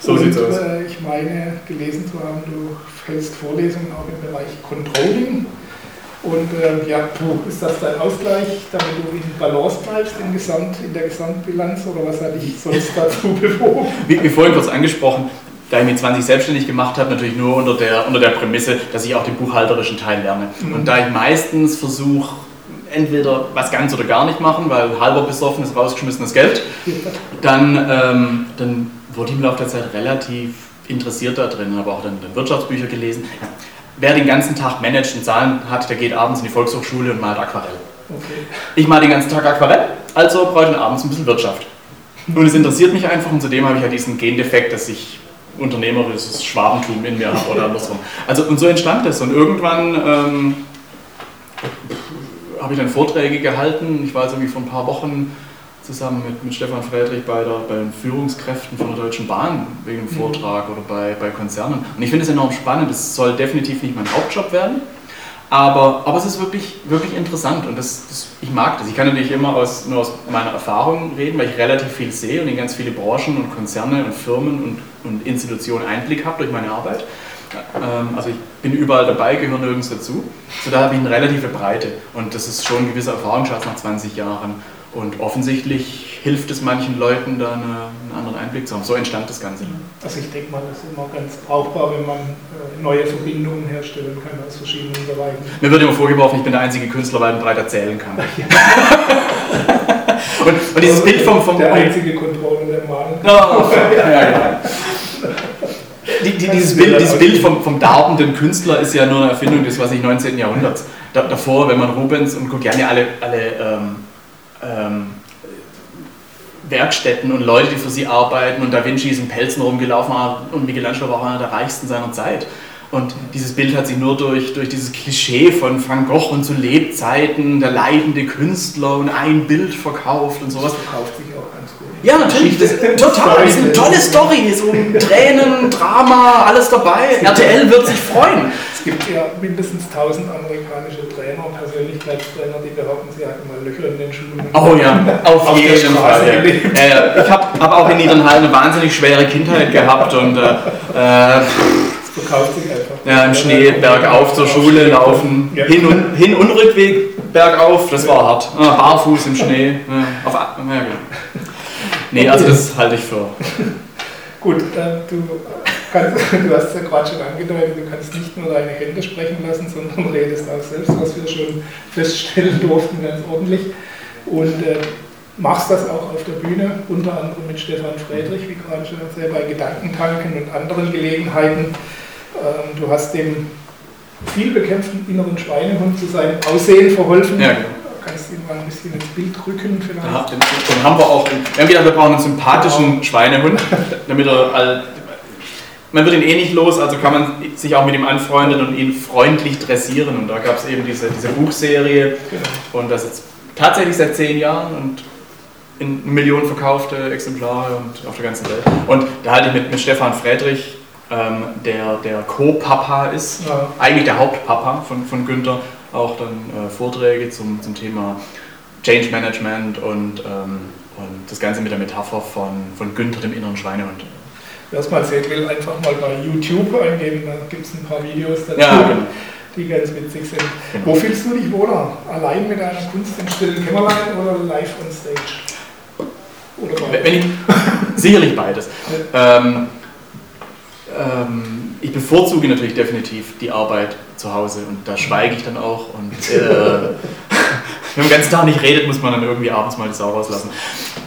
So sieht es aus. Äh, ich meine, gelesen zu haben, du hältst Vorlesungen auch im Bereich Controlling. Und äh, ja, ist das dein Ausgleich, damit du in Balance bleibst in, Gesamt, in der Gesamtbilanz oder was hat dich sonst dazu bewogen? Wie, wie vorhin kurz angesprochen, da ich mit 20 selbstständig gemacht habe, natürlich nur unter der, unter der Prämisse, dass ich auch den buchhalterischen Teil lerne. Mhm. Und da ich meistens versuche, entweder was ganz oder gar nicht machen, weil halber besoffen ist rausgeschmissenes Geld, dann, ähm, dann wurde ich im Laufe der Zeit relativ interessiert da drin, habe auch dann, dann Wirtschaftsbücher gelesen. Wer den ganzen Tag managt und Zahlen hat, der geht abends in die Volkshochschule und malt Aquarell. Okay. Ich male den ganzen Tag Aquarell, also brauche ich abends ein bisschen Wirtschaft. Und es interessiert mich einfach und zudem habe ich ja diesen Gendefekt, dass ich unternehmerisches Schwabentum in mir habe oder andersrum. Also und so entstand es und irgendwann ähm, habe ich dann Vorträge gehalten. Ich war also wie vor ein paar Wochen zusammen mit, mit Stefan Friedrich bei, der, bei den Führungskräften von der Deutschen Bahn wegen dem mhm. Vortrag oder bei, bei Konzernen. Und ich finde es enorm spannend. Es soll definitiv nicht mein Hauptjob werden. Aber, aber es ist wirklich, wirklich interessant und das, das, ich mag das. Ich kann natürlich immer aus, nur aus meiner Erfahrung reden, weil ich relativ viel sehe und in ganz viele Branchen und Konzerne und Firmen und, und Institutionen Einblick habe durch meine Arbeit. Ähm, also ich bin überall dabei, gehöre nirgends dazu. So da habe ich eine relative Breite und das ist schon ein gewisser Erfahrungsschatz nach 20 Jahren. Und offensichtlich hilft es manchen Leuten, da eine, einen anderen Einblick zu haben. So entstand das Ganze. Also ich denke mal, das ist immer ganz brauchbar, wenn man äh, neue Verbindungen herstellen kann aus verschiedenen Bereichen. Mir wird immer vorgeworfen, ich bin der einzige Künstler, weil ich breit erzählen kann. und, und, dieses Bild vom... vom der einzige Controller der Mann. Oh, ja, ja die, die, dieses Bild, dieses Bild vom, vom darbenden Künstler ist ja nur eine Erfindung des was ich, 19. Jahrhunderts. Da, davor, wenn man Rubens und Guglielmi alle, alle ähm, ähm, Werkstätten und Leute, die für sie arbeiten und Da Vinci ist in Pelzen rumgelaufen und Michelangelo war auch einer der reichsten seiner Zeit. Und dieses Bild hat sich nur durch, durch dieses Klischee von Van Gogh und zu Lebzeiten, der leidende Künstler und ein Bild verkauft und sowas. Das verkauft sich auch ganz gut. Ja, natürlich. Das, total. Das ist eine tolle Story. So Tränen, Drama, alles dabei. RTL wird sich freuen. Es gibt ja mindestens 1000 amerikanische Trainer, Persönlichkeitstrainer, die behaupten, sie hatten mal Löcher in den Schuhen. Oh ja, auf, auf jeden Fall. Ja. Äh, ich habe hab auch in Niedernhallen eine wahnsinnig schwere Kindheit gehabt und äh, äh verkauft sich einfach. Ja, im Schnee bergauf zur Schule laufen, ja. hin, und, hin und Rückweg bergauf, das war hart. Ah, barfuß im Schnee. Ja, auf, ja, genau. Nee, also das halte ich für. Gut, du, kannst, du hast es ja gerade schon angedeutet, du kannst nicht nur deine Hände sprechen lassen, sondern redest auch selbst, was wir schon feststellen durften, ganz ordentlich. Und äh, machst das auch auf der Bühne, unter anderem mit Stefan Friedrich, wie gerade schon erzählt, bei Gedankentanken und anderen Gelegenheiten. Ähm, du hast dem viel bekämpften inneren Schweinehund zu seinem Aussehen verholfen. Ja, genau. Kannst du ihn mal ein bisschen ins Bild rücken vielleicht? Ja, den, den haben wir auch. Wir haben gedacht, wir brauchen einen sympathischen genau. Schweinehund, damit er man wird ihn eh nicht los, also kann man sich auch mit ihm anfreunden und ihn freundlich dressieren. Und da gab es eben diese, diese Buchserie genau. und das jetzt tatsächlich seit zehn Jahren und in Millionen verkaufte Exemplare und auf der ganzen Welt. Und da halte ich mit, mit Stefan Friedrich ähm, der, der Co-Papa ist, ja. eigentlich der Hauptpapa von, von Günther, auch dann äh, Vorträge zum, zum Thema Change Management und, ähm, und das Ganze mit der Metapher von, von Günther, dem inneren Schweinehund. Wer es mal sehen will, einfach mal bei YouTube eingeben, da gibt es ein paar Videos dazu. Ja, genau. Die ganz witzig sind. Genau. Wo fühlst du dich wohler? Allein mit einer Kunst im stillen Kämmerlein oder live on stage? Oder Wenn ich, sicherlich beides. Ähm, ähm, ich bevorzuge natürlich definitiv die Arbeit zu Hause und da schweige ich dann auch und äh, wenn man den ganzen Tag nicht redet, muss man dann irgendwie abends mal die Sau rauslassen.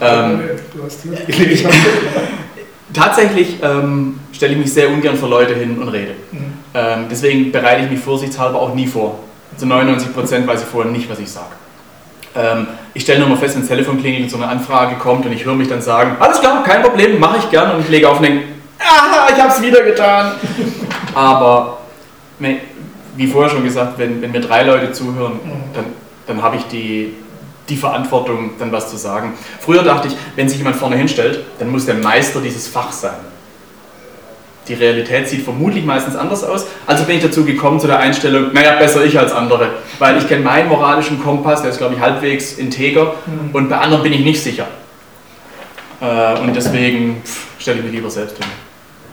Ähm, du hast hier Tatsächlich ähm, stelle ich mich sehr ungern vor Leute hin und rede. Mhm. Ähm, deswegen bereite ich mich vorsichtshalber auch nie vor. Zu 99 Prozent weiß ich vorher nicht, was ich sage. Ähm, ich stelle nur mal fest, wenn das Telefon klingelt und so eine Anfrage kommt und ich höre mich dann sagen, alles klar, kein Problem, mache ich gern und ich lege auf und denke, ah, ich habe es wieder getan. Aber wie vorher schon gesagt, wenn, wenn mir drei Leute zuhören, dann, dann habe ich die, die Verantwortung, dann was zu sagen. Früher dachte ich, wenn sich jemand vorne hinstellt, dann muss der Meister dieses Fachs sein. Die Realität sieht vermutlich meistens anders aus. Also bin ich dazu gekommen zu der Einstellung, naja, besser ich als andere. Weil ich kenne meinen moralischen Kompass, der ist, glaube ich, halbwegs integer mhm. und bei anderen bin ich nicht sicher. Äh, und deswegen stelle ich mich lieber selbst hin.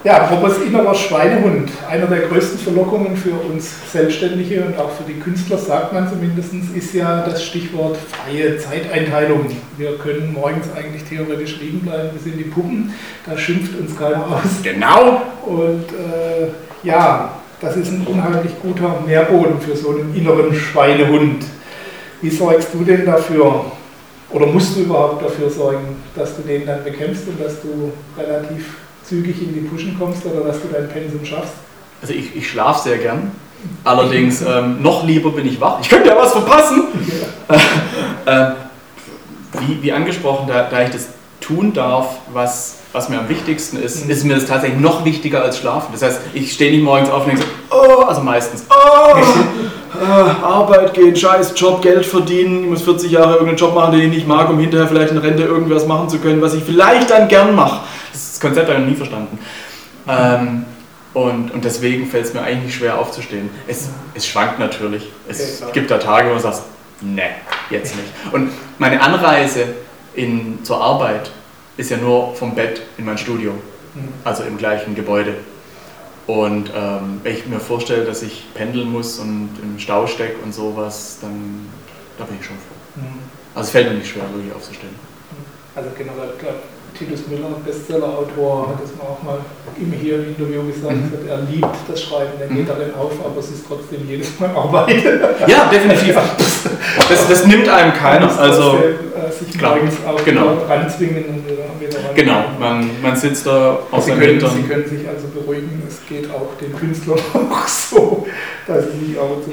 Ja, apropos innerer Schweinehund. Einer der größten Verlockungen für uns Selbstständige und auch für die Künstler, sagt man zumindest, ist ja das Stichwort freie Zeiteinteilung. Wir können morgens eigentlich theoretisch liegen bleiben, wir sind die Puppen, da schimpft uns keiner aus. Genau! Und äh, ja, das ist ein unheimlich guter Nährboden für so einen inneren Schweinehund. Wie sorgst du denn dafür, oder musst du überhaupt dafür sorgen, dass du den dann bekämpfst und dass du relativ zügig in die Pushen kommst oder dass du dein Pensum schaffst? Also ich, ich schlafe sehr gern. Allerdings ähm, noch lieber bin ich wach. Ich könnte ja was verpassen. Ja. äh, wie, wie angesprochen, da, da ich das tun darf, was, was mir am wichtigsten ist, mhm. ist mir das tatsächlich noch wichtiger als Schlafen. Das heißt, ich stehe nicht morgens auf und denke so, oh, also meistens, oh, äh, Arbeit gehen, scheiß Job, Geld verdienen, ich muss 40 Jahre irgendeinen Job machen, den ich nicht mag, um hinterher vielleicht in Rente irgendwas machen zu können, was ich vielleicht dann gern mache. Das Konzept habe ich noch nie verstanden. Ähm, und, und deswegen fällt es mir eigentlich schwer aufzustehen. Es, es schwankt natürlich. Es okay, gibt da Tage, wo du sagst, ne, jetzt nicht. Und meine Anreise in, zur Arbeit ist ja nur vom Bett in mein Studio, mhm. also im gleichen Gebäude. Und ähm, wenn ich mir vorstelle, dass ich pendeln muss und im Stau stecke und sowas, dann da bin ich schon froh. Mhm. Also es fällt mir nicht schwer, wirklich aufzustehen. Also generell, Titus Müller, Bestsellerautor, hat es auch mal ihm hier im Interview gesagt, mhm. er liebt das Schreiben, er geht mhm. darin auf, aber es ist trotzdem jedes Mal Arbeit. Ja, definitiv. Das, das nimmt einem keiner. Also, äh, sich morgens auch genau. ranzwingen und wieder ran. Genau, man, man sitzt da auf Sie können, Sie können sich also beruhigen, es geht auch den Künstlern auch so, dass sie auch so.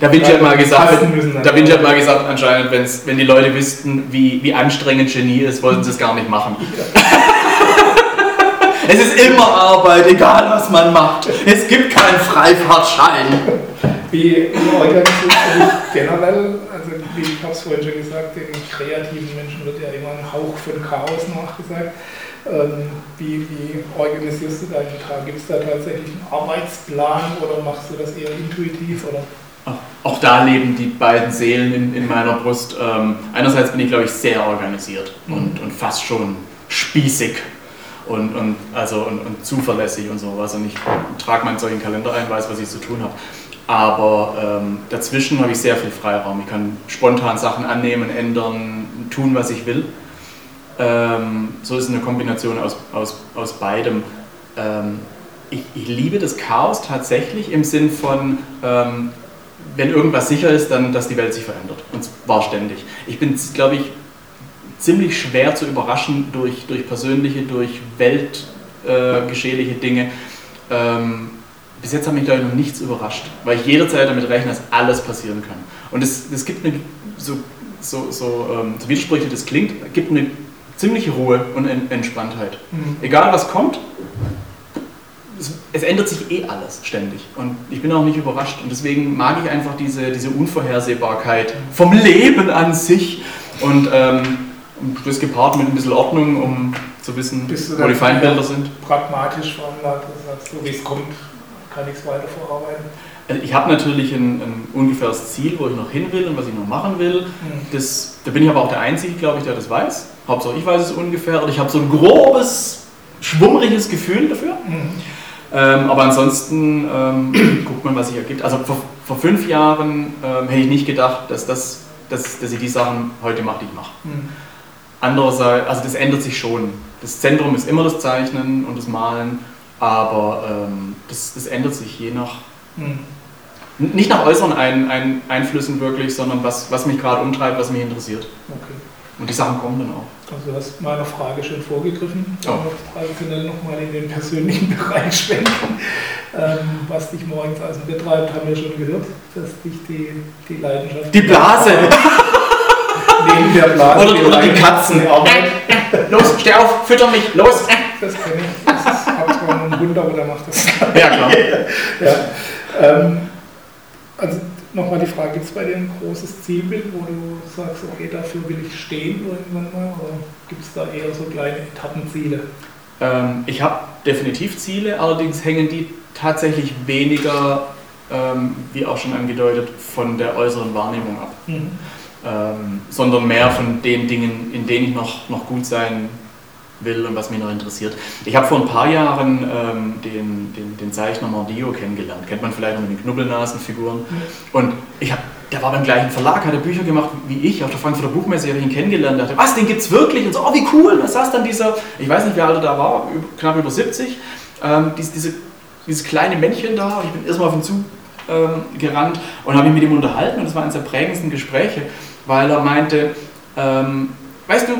Da Vinci hat mal gesagt, da Vinci hat mal gesagt anscheinend, wenn die Leute wüssten, wie, wie anstrengend Genie ist, wollten sie es gar nicht machen. Ja. es ist immer Arbeit, egal was man macht. Es gibt keinen Freifahrtschein. Wie dich generell? Also, wie ich habe es vorhin schon gesagt, den kreativen Menschen wird ja immer ein Hauch von Chaos nachgesagt. Ähm, wie, wie, organisierst du deinen Tag? Gibt es da tatsächlich einen Arbeitsplan oder machst du das eher intuitiv? Oder? Auch da leben die beiden Seelen in, in meiner Brust. Ähm, einerseits bin ich, glaube ich, sehr organisiert mhm. und, und fast schon spießig und, und, also, und, und zuverlässig und sowas. Und ich trage meinen solchen Kalender ein, weiß, was ich zu tun habe. Aber ähm, dazwischen habe ich sehr viel Freiraum. Ich kann spontan Sachen annehmen, ändern, tun, was ich will. Ähm, so ist es eine Kombination aus, aus, aus beidem. Ähm, ich, ich, liebe das Chaos tatsächlich im Sinn von, ähm, wenn irgendwas sicher ist, dann, dass die Welt sich verändert. Und zwar ständig. Ich bin, glaube ich, ziemlich schwer zu überraschen durch, durch persönliche, durch weltgeschehliche äh, Dinge. Ähm, bis jetzt hat mich, glaube ich, noch nichts überrascht, weil ich jederzeit damit rechne, dass alles passieren kann. Und es, es gibt eine, so, so, so, ähm, so widersprüchlich das klingt, gibt eine ziemliche Ruhe und Entspanntheit. Mhm. Egal was kommt, es, es, ändert sich eh alles ständig. Und ich bin auch nicht überrascht. Und deswegen mag ich einfach diese, diese Unvorhersehbarkeit vom Leben an sich. Und ähm, das gepaart mit ein bisschen Ordnung, um zu wissen, wo die Feindbilder sind. Pragmatisch veranlagt, so wie es kommt, kann ich es weiter vorarbeiten. Also ich habe natürlich ein, ein, ungefähres Ziel, wo ich noch hin will und was ich noch machen will. Mhm. Das, da bin ich aber auch der Einzige, glaube ich, der das weiß. Hauptsache ich weiß es ungefähr. Und ich habe so ein grobes, schwummriges Gefühl dafür. Mhm. Ähm, aber ansonsten ähm, guckt man, was sich ergibt. Also vor, vor fünf Jahren ähm, hätte ich nicht gedacht, dass, das, dass, dass ich die Sachen heute mache, die ich mache. Mhm. Andererseits, also das ändert sich schon. Das Zentrum ist immer das Zeichnen und das Malen, aber ähm, das, das ändert sich je nach, mhm. Nicht nach äußeren Ein, Ein, Einflüssen wirklich, sondern was, was mich gerade umtreibt, was mich interessiert. Okay. Und die Sachen kommen dann auch. Also du hast meiner Frage schon vorgegriffen. Oh. Frage können nochmal in den persönlichen Bereich schwenken. Ähm, was dich morgens also betreibt, haben wir schon gehört, dass dich die, die Leidenschaft... Die Blase! neben der Blase. Oder, oder die Katzen. los, steh auf, fütter mich, los. Das kenne ich. Das ist, einen Hund, aber der macht das. Ja, klar. ja. Ähm, also nochmal die Frage, gibt es bei dir ein großes Zielbild, wo du sagst, okay, dafür will ich stehen irgendwann mal? Oder gibt es da eher so kleine Etappenziele? Ähm, ich habe definitiv Ziele, allerdings hängen die tatsächlich weniger, ähm, wie auch schon angedeutet, von der äußeren Wahrnehmung ab. Mhm ähm, sondern mehr von den Dingen, in denen ich noch, noch gut sein will und was mich noch interessiert. Ich habe vor ein paar Jahren ähm, den, den, den Zeichner Mordio kennengelernt. Kennt man vielleicht noch mit den Knubbelnasenfiguren. Mhm. Und ich habe der war beim gleichen Verlag, hatte Bücher gemacht wie ich, auf der Frankfurter Buchmesse habe ich ihn kennengelernt. dachte, was, den gibt es wirklich? Und so, oh, wie cool. Da saß dann dieser, ich weiß nicht, wie alt er da war, knapp über 70, ähm, diese, diese, dieses kleine Männchen da. Ich bin erstmal auf ihn zu ähm, gerannt und habe mich mit ihm unterhalten. Und das war eines der prägendsten Gespräche weil er meinte, ähm, weißt du,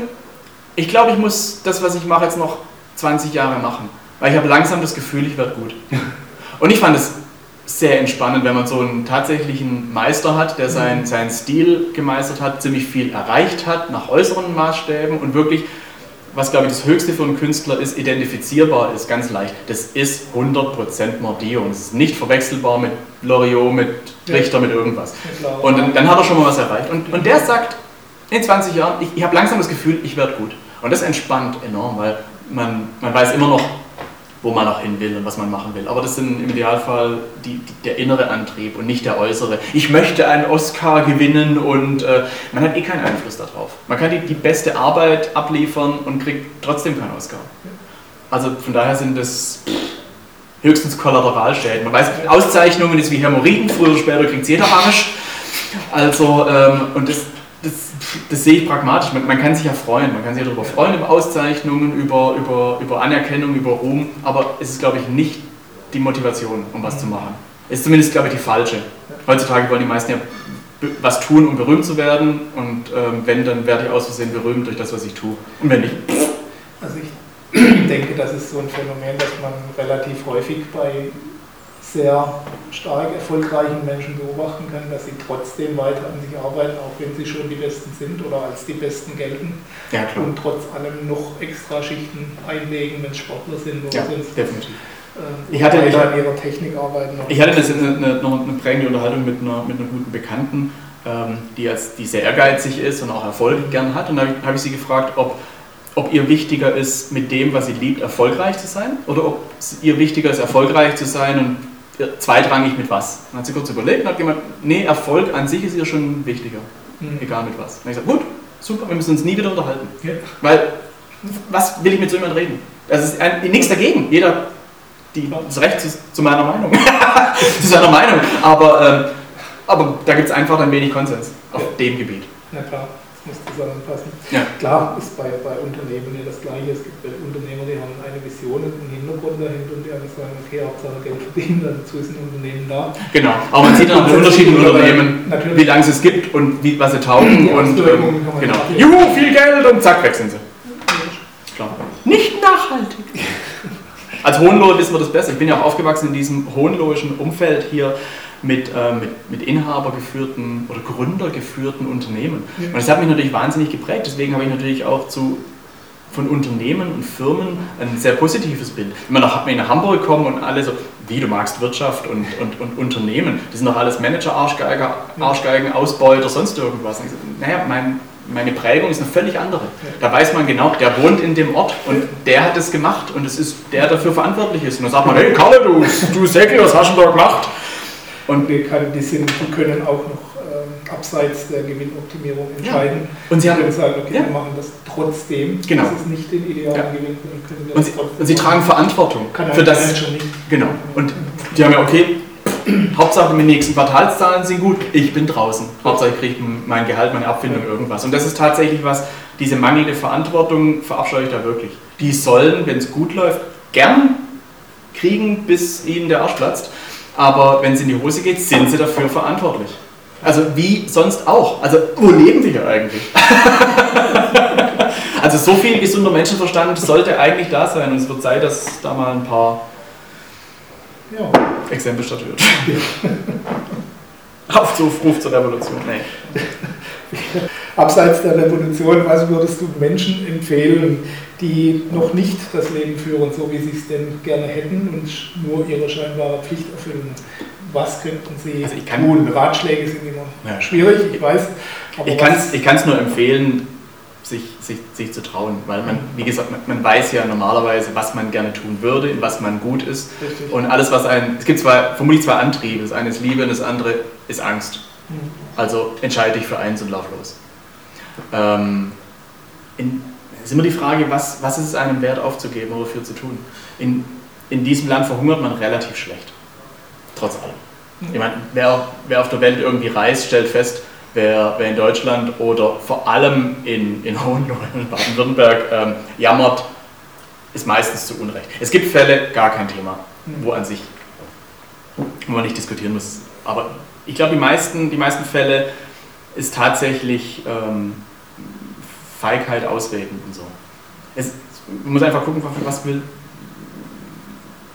ich glaube, ich muss das, was ich mache, jetzt noch 20 Jahre machen, weil ich habe langsam das Gefühl, ich werde gut. Und ich fand es sehr entspannend, wenn man so einen tatsächlichen Meister hat, der seinen, mhm. seinen Stil gemeistert hat, ziemlich viel erreicht hat nach äußeren Maßstäben und wirklich was glaube ich das Höchste für einen Künstler ist, identifizierbar ist, ganz leicht. Das ist 100% Mordio und es ist nicht verwechselbar mit Loriot, mit Richter, mit irgendwas. Und dann, dann, hat er schon mal was erreicht. Und, und der sagt, in 20 Jahren, ich, ich habe langsam das Gefühl, ich werde gut. Und das entspannt enorm, weil man, man weiß immer noch, wo man auch hin will und was man machen will. Aber das sind im Idealfall die, die, der innere Antrieb und nicht der äußere. Ich möchte einen Oscar gewinnen und äh, man hat eh keinen Einfluss darauf. Man kann die, die beste Arbeit abliefern und kriegt trotzdem keinen Oscar. Also von daher sind das höchstens Kollateralschäden. Man weiß, Auszeichnungen ist wie Hämorrhoiden, früher oder später kriegt jeder Arsch. Also, ähm, und das, das, das sehe ich pragmatisch. Man, man, kann sich ja freuen, man kann sich ja darüber freuen, über Auszeichnungen, über, über, über Anerkennung, über Ruhm, aber es ist, glaube ich, nicht die Motivation, um was zu machen. Ist zumindest, glaube ich, die falsche. Heutzutage wollen die meisten ja was tun, um berühmt zu werden und ähm, wenn, dann werde ich aus Versehen berühmt durch das, was ich tue. Und wenn nicht, also ich denke, das ist so ein Phänomen, das man relativ häufig bei sehr stark erfolgreichen Menschen beobachten kann, dass sie trotzdem weiter an sich arbeiten, auch wenn sie schon die Besten sind oder als die Besten gelten. Ja, und trotz allem noch extra Schichten einlegen, wenn es Sportler sind oder ja, sonst. Definitiv. Äh, ich hatte ich, an ihrer Technik arbeiten. Ich hatte das eine, eine, noch eine prägende Unterhaltung mit einer, mit einer guten Bekannten, ähm, die, als, die sehr ehrgeizig ist und auch Erfolg gern hat. Und da habe ich sie gefragt, ob ob ihr wichtiger ist, mit dem, was sie liebt, erfolgreich zu sein oder ob ihr wichtiger ist, erfolgreich zu sein und zweitrangig mit was. Dann hat sie kurz überlegt und hat gemeint, nee, Erfolg an sich ist ihr schon wichtiger. Mhm. Egal mit was. Dann habe ich gesagt, gut, super, wir müssen uns nie wieder unterhalten. Ja. Weil, was will ich mit so jemandem reden? Das ist ein, nichts dagegen. Jeder die, das Recht zu, zu meiner Meinung. zu seiner Meinung. Aber, ähm, aber da gibt es einfach ein wenig Konsens auf ja. dem Gebiet. Ja, klar muss zusammenpassen. Ja. Klar ist bei, bei Unternehmen ja das Gleiche. Es gibt Unternehmer, die haben eine Vision und einen Hintergrund dahinter und die anderen sagen, okay, Hauptsache Geld verdienen, dazu ist ein Unternehmen da. Genau, aber man sieht dann auch den Unterschied in Unternehmen, wie lange es es gibt und wie, was sie taugen. und, ähm, genau. Juhu, viel Geld und zack, weg sind sie. Klar. Nicht nachhaltig. Als Hohenlohe wissen wir das besser. Ich bin ja auch aufgewachsen in diesem hohenlohischen Umfeld hier mit, äh, mit, mit inhabergeführten oder gründergeführten Unternehmen. Ja. Und das hat mich natürlich wahnsinnig geprägt. Deswegen habe ich natürlich auch zu, von Unternehmen und Firmen ein sehr positives Bild. Wenn man nach, nach Hamburg kommen und alle so, wie du magst Wirtschaft und, und, und Unternehmen, die sind doch alles Manager, Arschgeiger, Arschgeigen, Ausbeuter, sonst irgendwas. So, naja, mein, meine Prägung ist eine völlig andere. Da weiß man genau, der wohnt in dem Ort und der hat es gemacht und es ist der dafür verantwortlich ist. Und dann sagt man, hey Karl, du, du Säckel, was hast du da gemacht? Und die, kann, die, sind, die können auch noch ähm, abseits der Gewinnoptimierung entscheiden. Ja. Und sie haben, sagen, okay, ja. wir machen das trotzdem. Genau. Das ist nicht den idealen ja. Gewinn. Und sie, und sie tragen Verantwortung für das. Nicht. Genau. Und die haben ja, okay, Hauptsache die nächsten Quartalszahlen sind gut, ich bin draußen. Hauptsache ich kriege mein Gehalt, meine Abfindung, irgendwas. Und das ist tatsächlich was, diese mangelnde Verantwortung verabscheue ich da wirklich. Die sollen, wenn es gut läuft, gern kriegen, bis ihnen der Arsch platzt. Aber wenn es in die Hose geht, sind sie dafür verantwortlich. Also wie sonst auch. Also wo leben wir hier eigentlich? also so viel gesunder Menschenverstand sollte eigentlich da sein und es wird Zeit, dass da mal ein paar ja. Exempel statuiert. Aufruf zur Revolution. Nee. Abseits der Revolution, was würdest du Menschen empfehlen, die noch nicht das Leben führen, so wie sie es denn gerne hätten und nur ihre scheinbare Pflicht erfüllen? Was könnten sie also kann, tun? Ratschläge sind immer ja. schwierig, ich weiß. ich kann es nur empfehlen, sich, sich, sich, zu trauen, weil man, wie gesagt, man, man, weiß ja normalerweise, was man gerne tun würde, in was man gut ist. Richtig. Und alles, was ein, es gibt zwei, vermutlich zwei Antriebe, das eine ist Liebe und das andere ist Angst. Also entscheide dich für eins und lauf los. Ähm, in, ist immer die Frage, was, was ist es einem wert aufzugeben oder für zu tun? In, in diesem Land verhungert man relativ schlecht. Trotz allem. Ich meine, wer, wer auf der Welt irgendwie reist, stellt fest, wer, wer in Deutschland oder vor allem in, in Hohenlohe und Baden-Württemberg ähm, jammert, ist meistens zu Unrecht. Es gibt Fälle, gar kein Thema, wo an sich, wo man nicht diskutieren muss. Aber ich glaube, die meisten, die meisten Fälle ist tatsächlich ähm, Feigheit ausreden und so. Es, man muss einfach gucken, was will,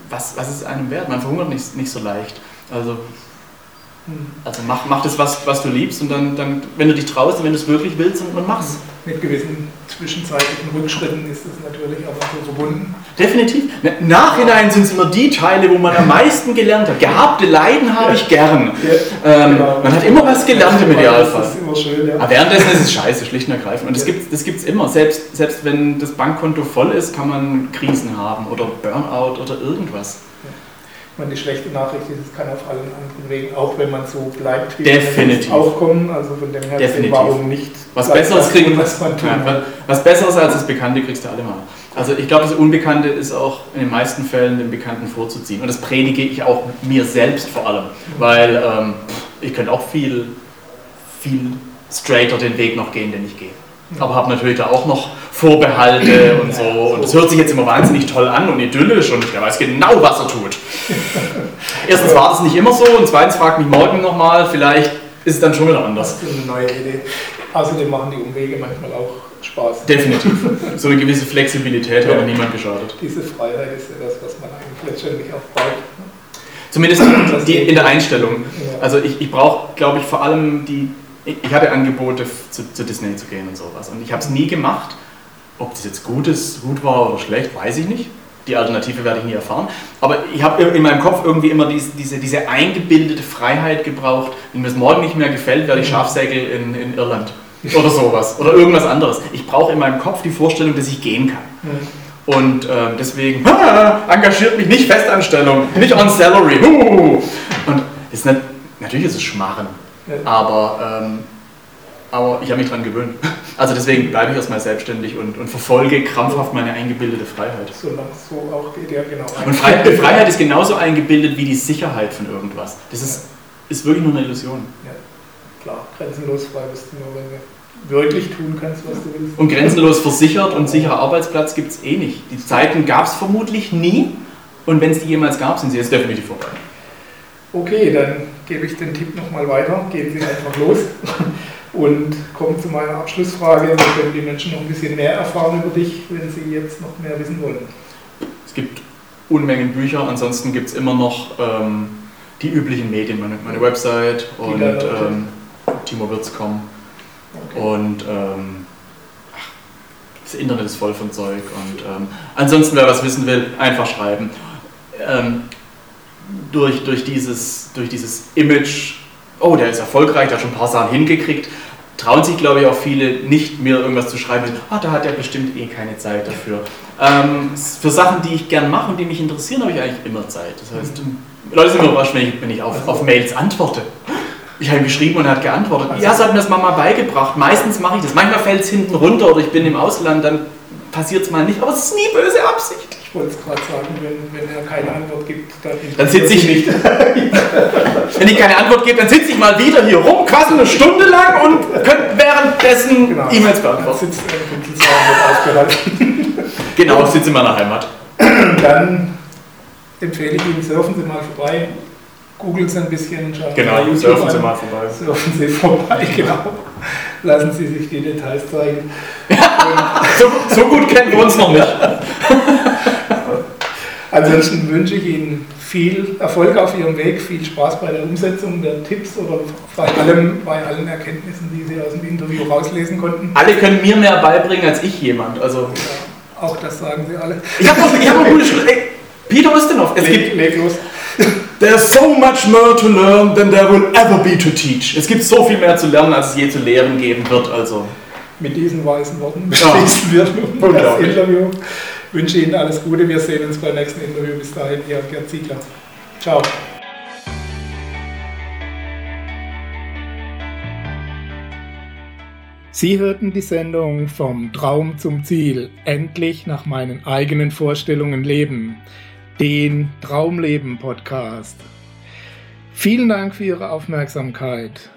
was, was ist einem wert. Man verhungert nicht, nicht so leicht. Also also mach, mach das, was, was du liebst und dann, dann, wenn du dich traust und wenn du es wirklich willst, und, und mach's. Mit gewissen zwischenzeitlichen Rückschritten ist es natürlich aber so verbunden. Definitiv. Nachhinein sind es immer die Teile, wo man am meisten gelernt hat. Gehabte Leiden habe ich gern. Ja, ähm, genau. Man hat immer was gelernt im Idealfall. Das ist immer schön, ja. Aber währenddessen ist es scheiße, schlicht und ergreifend. Und das ja. gibt es das immer. Selbst, selbst wenn das Bankkonto voll ist, kann man Krisen haben oder Burnout oder irgendwas meine, die schlechte Nachricht ist, es kann auf allen anderen Wegen, auch wenn man so bleibt, wie Definitiv. man auch kommen. Also von dem her, Definitiv. warum nicht? Was Besseres kriegen, was man tun ja, was Besseres als das Bekannte kriegst du alle mal. Also ich glaube, das Unbekannte ist auch in den meisten Fällen dem Bekannten vorzuziehen. Und das predige ich auch mir selbst vor allem, weil ähm, ich könnte auch viel, viel straighter den Weg noch gehen, den ich gehe. Aber habe natürlich da auch noch Vorbehalte und so. Und das hört sich jetzt immer wahnsinnig toll an und idyllisch und der weiß genau, was er tut. Erstens war das nicht immer so und zweitens fragt mich morgen nochmal, vielleicht ist es dann schon wieder anders. Das ist eine neue Idee. Außerdem machen die Umwege manchmal auch Spaß. Definitiv. So eine gewisse Flexibilität ja. hat niemand geschadet. Diese Freiheit ist ja das, was man eigentlich letztendlich auch braucht. Zumindest die, in der Einstellung. Also ich, ich brauche, glaube ich, vor allem die. Ich hatte Angebote zu, zu Disney zu gehen und sowas. Und ich habe es nie gemacht. Ob das jetzt gut ist, gut war oder schlecht, weiß ich nicht. Die Alternative werde ich nie erfahren. Aber ich habe in meinem Kopf irgendwie immer diese, diese, diese eingebildete Freiheit gebraucht. Wenn mir das morgen nicht mehr gefällt, werde ich Schafsägel in, in Irland. Oder sowas. Oder irgendwas anderes. Ich brauche in meinem Kopf die Vorstellung, dass ich gehen kann. Und äh, deswegen ah, engagiert mich nicht Festanstellung, nicht on Salary. Uh. Und ist nicht, natürlich ist es Schmarren, aber, ähm, aber ich habe mich daran gewöhnt. Also deswegen bleibe ich erstmal selbstständig und, und verfolge krampfhaft meine eingebildete Freiheit. Solange es so auch geht, ja genau. Und Freiheit, Freiheit ist genauso eingebildet wie die Sicherheit von irgendwas. Das ist, ist wirklich nur eine Illusion. Ja, klar, grenzenlos frei bist du nur, wenn du wirklich tun kannst, was du willst. Und grenzenlos versichert und sicherer Arbeitsplatz gibt es eh nicht. Die Zeiten gab es vermutlich nie und wenn es die jemals gab, sind sie jetzt definitiv vorbei. Okay, dann gebe ich den Tipp nochmal weiter. Gehen Sie einfach los. Und kommen zu meiner Abschlussfrage, wie können die Menschen noch ein bisschen mehr erfahren über dich, wenn sie jetzt noch mehr wissen wollen? Es gibt Unmengen Bücher, ansonsten gibt es immer noch ähm, die üblichen Medien, meine, meine Website und ähm, timowirz.com okay. und ähm, das Internet ist voll von Zeug und ähm, ansonsten, wer was wissen will, einfach schreiben. Durch, durch, dieses, durch dieses Image oh, der ist erfolgreich, der hat schon ein paar Sachen hingekriegt, trauen sich, glaube ich, auch viele nicht, mir irgendwas zu schreiben, ah, da hat er bestimmt eh keine Zeit dafür. Ähm, für Sachen, die ich gern mache und die mich interessieren, habe ich eigentlich immer Zeit. Das heißt, Leute sind überrascht, wenn ich, wenn ich auf, auf Mails antworte. Ich habe ihm geschrieben und er hat geantwortet. Ja, sie hat mir das Mama beigebracht. Meistens mache ich das. Manchmal fällt es hinten runter oder ich bin im Ausland, dann passiert es mal nicht. Aber es ist nie böse Absicht. Ich wollte es gerade sagen, wenn, wenn er keine Antwort gibt, dann. Dann sitze ich nicht. wenn ich keine Antwort gebe, dann sitze ich mal wieder hier rum, quasi eine Stunde lang und könnte währenddessen genau. E-Mails beantworten. Sitzt genau, ich sitze in meiner Heimat. Dann empfehle ich Ihnen, surfen Sie mal vorbei. Googeln Sie ein bisschen, schauen genau, YouTube surfen Sie mal vorbei. Surfen Sie vorbei, genau. Lassen Sie sich die Details zeigen. so, so gut kennen wir uns noch nicht. Ansonsten wünsche ich Ihnen viel Erfolg auf Ihrem Weg, viel Spaß bei der Umsetzung der Tipps oder bei, allem, bei allen Erkenntnissen, die Sie aus dem Interview rauslesen konnten. Alle können mir mehr beibringen als ich jemand. Also ja, auch das sagen Sie alle. Ich habe noch, hab eine gute Schrift. Peter Ustinov, es leg, gibt. Leg los. There's so much more to learn than there will ever be to teach. Es gibt so viel mehr zu lernen, als es je zu lehren geben wird. Also. Mit diesen weisen Worten beschließen ja. wir das Interview wünsche Ihnen alles Gute. Wir sehen uns beim nächsten Interview. Bis dahin, Ihr Gerd Ziegler. Ciao. Sie hörten die Sendung Vom Traum zum Ziel, endlich nach meinen eigenen Vorstellungen leben, den Traumleben Podcast. Vielen Dank für Ihre Aufmerksamkeit.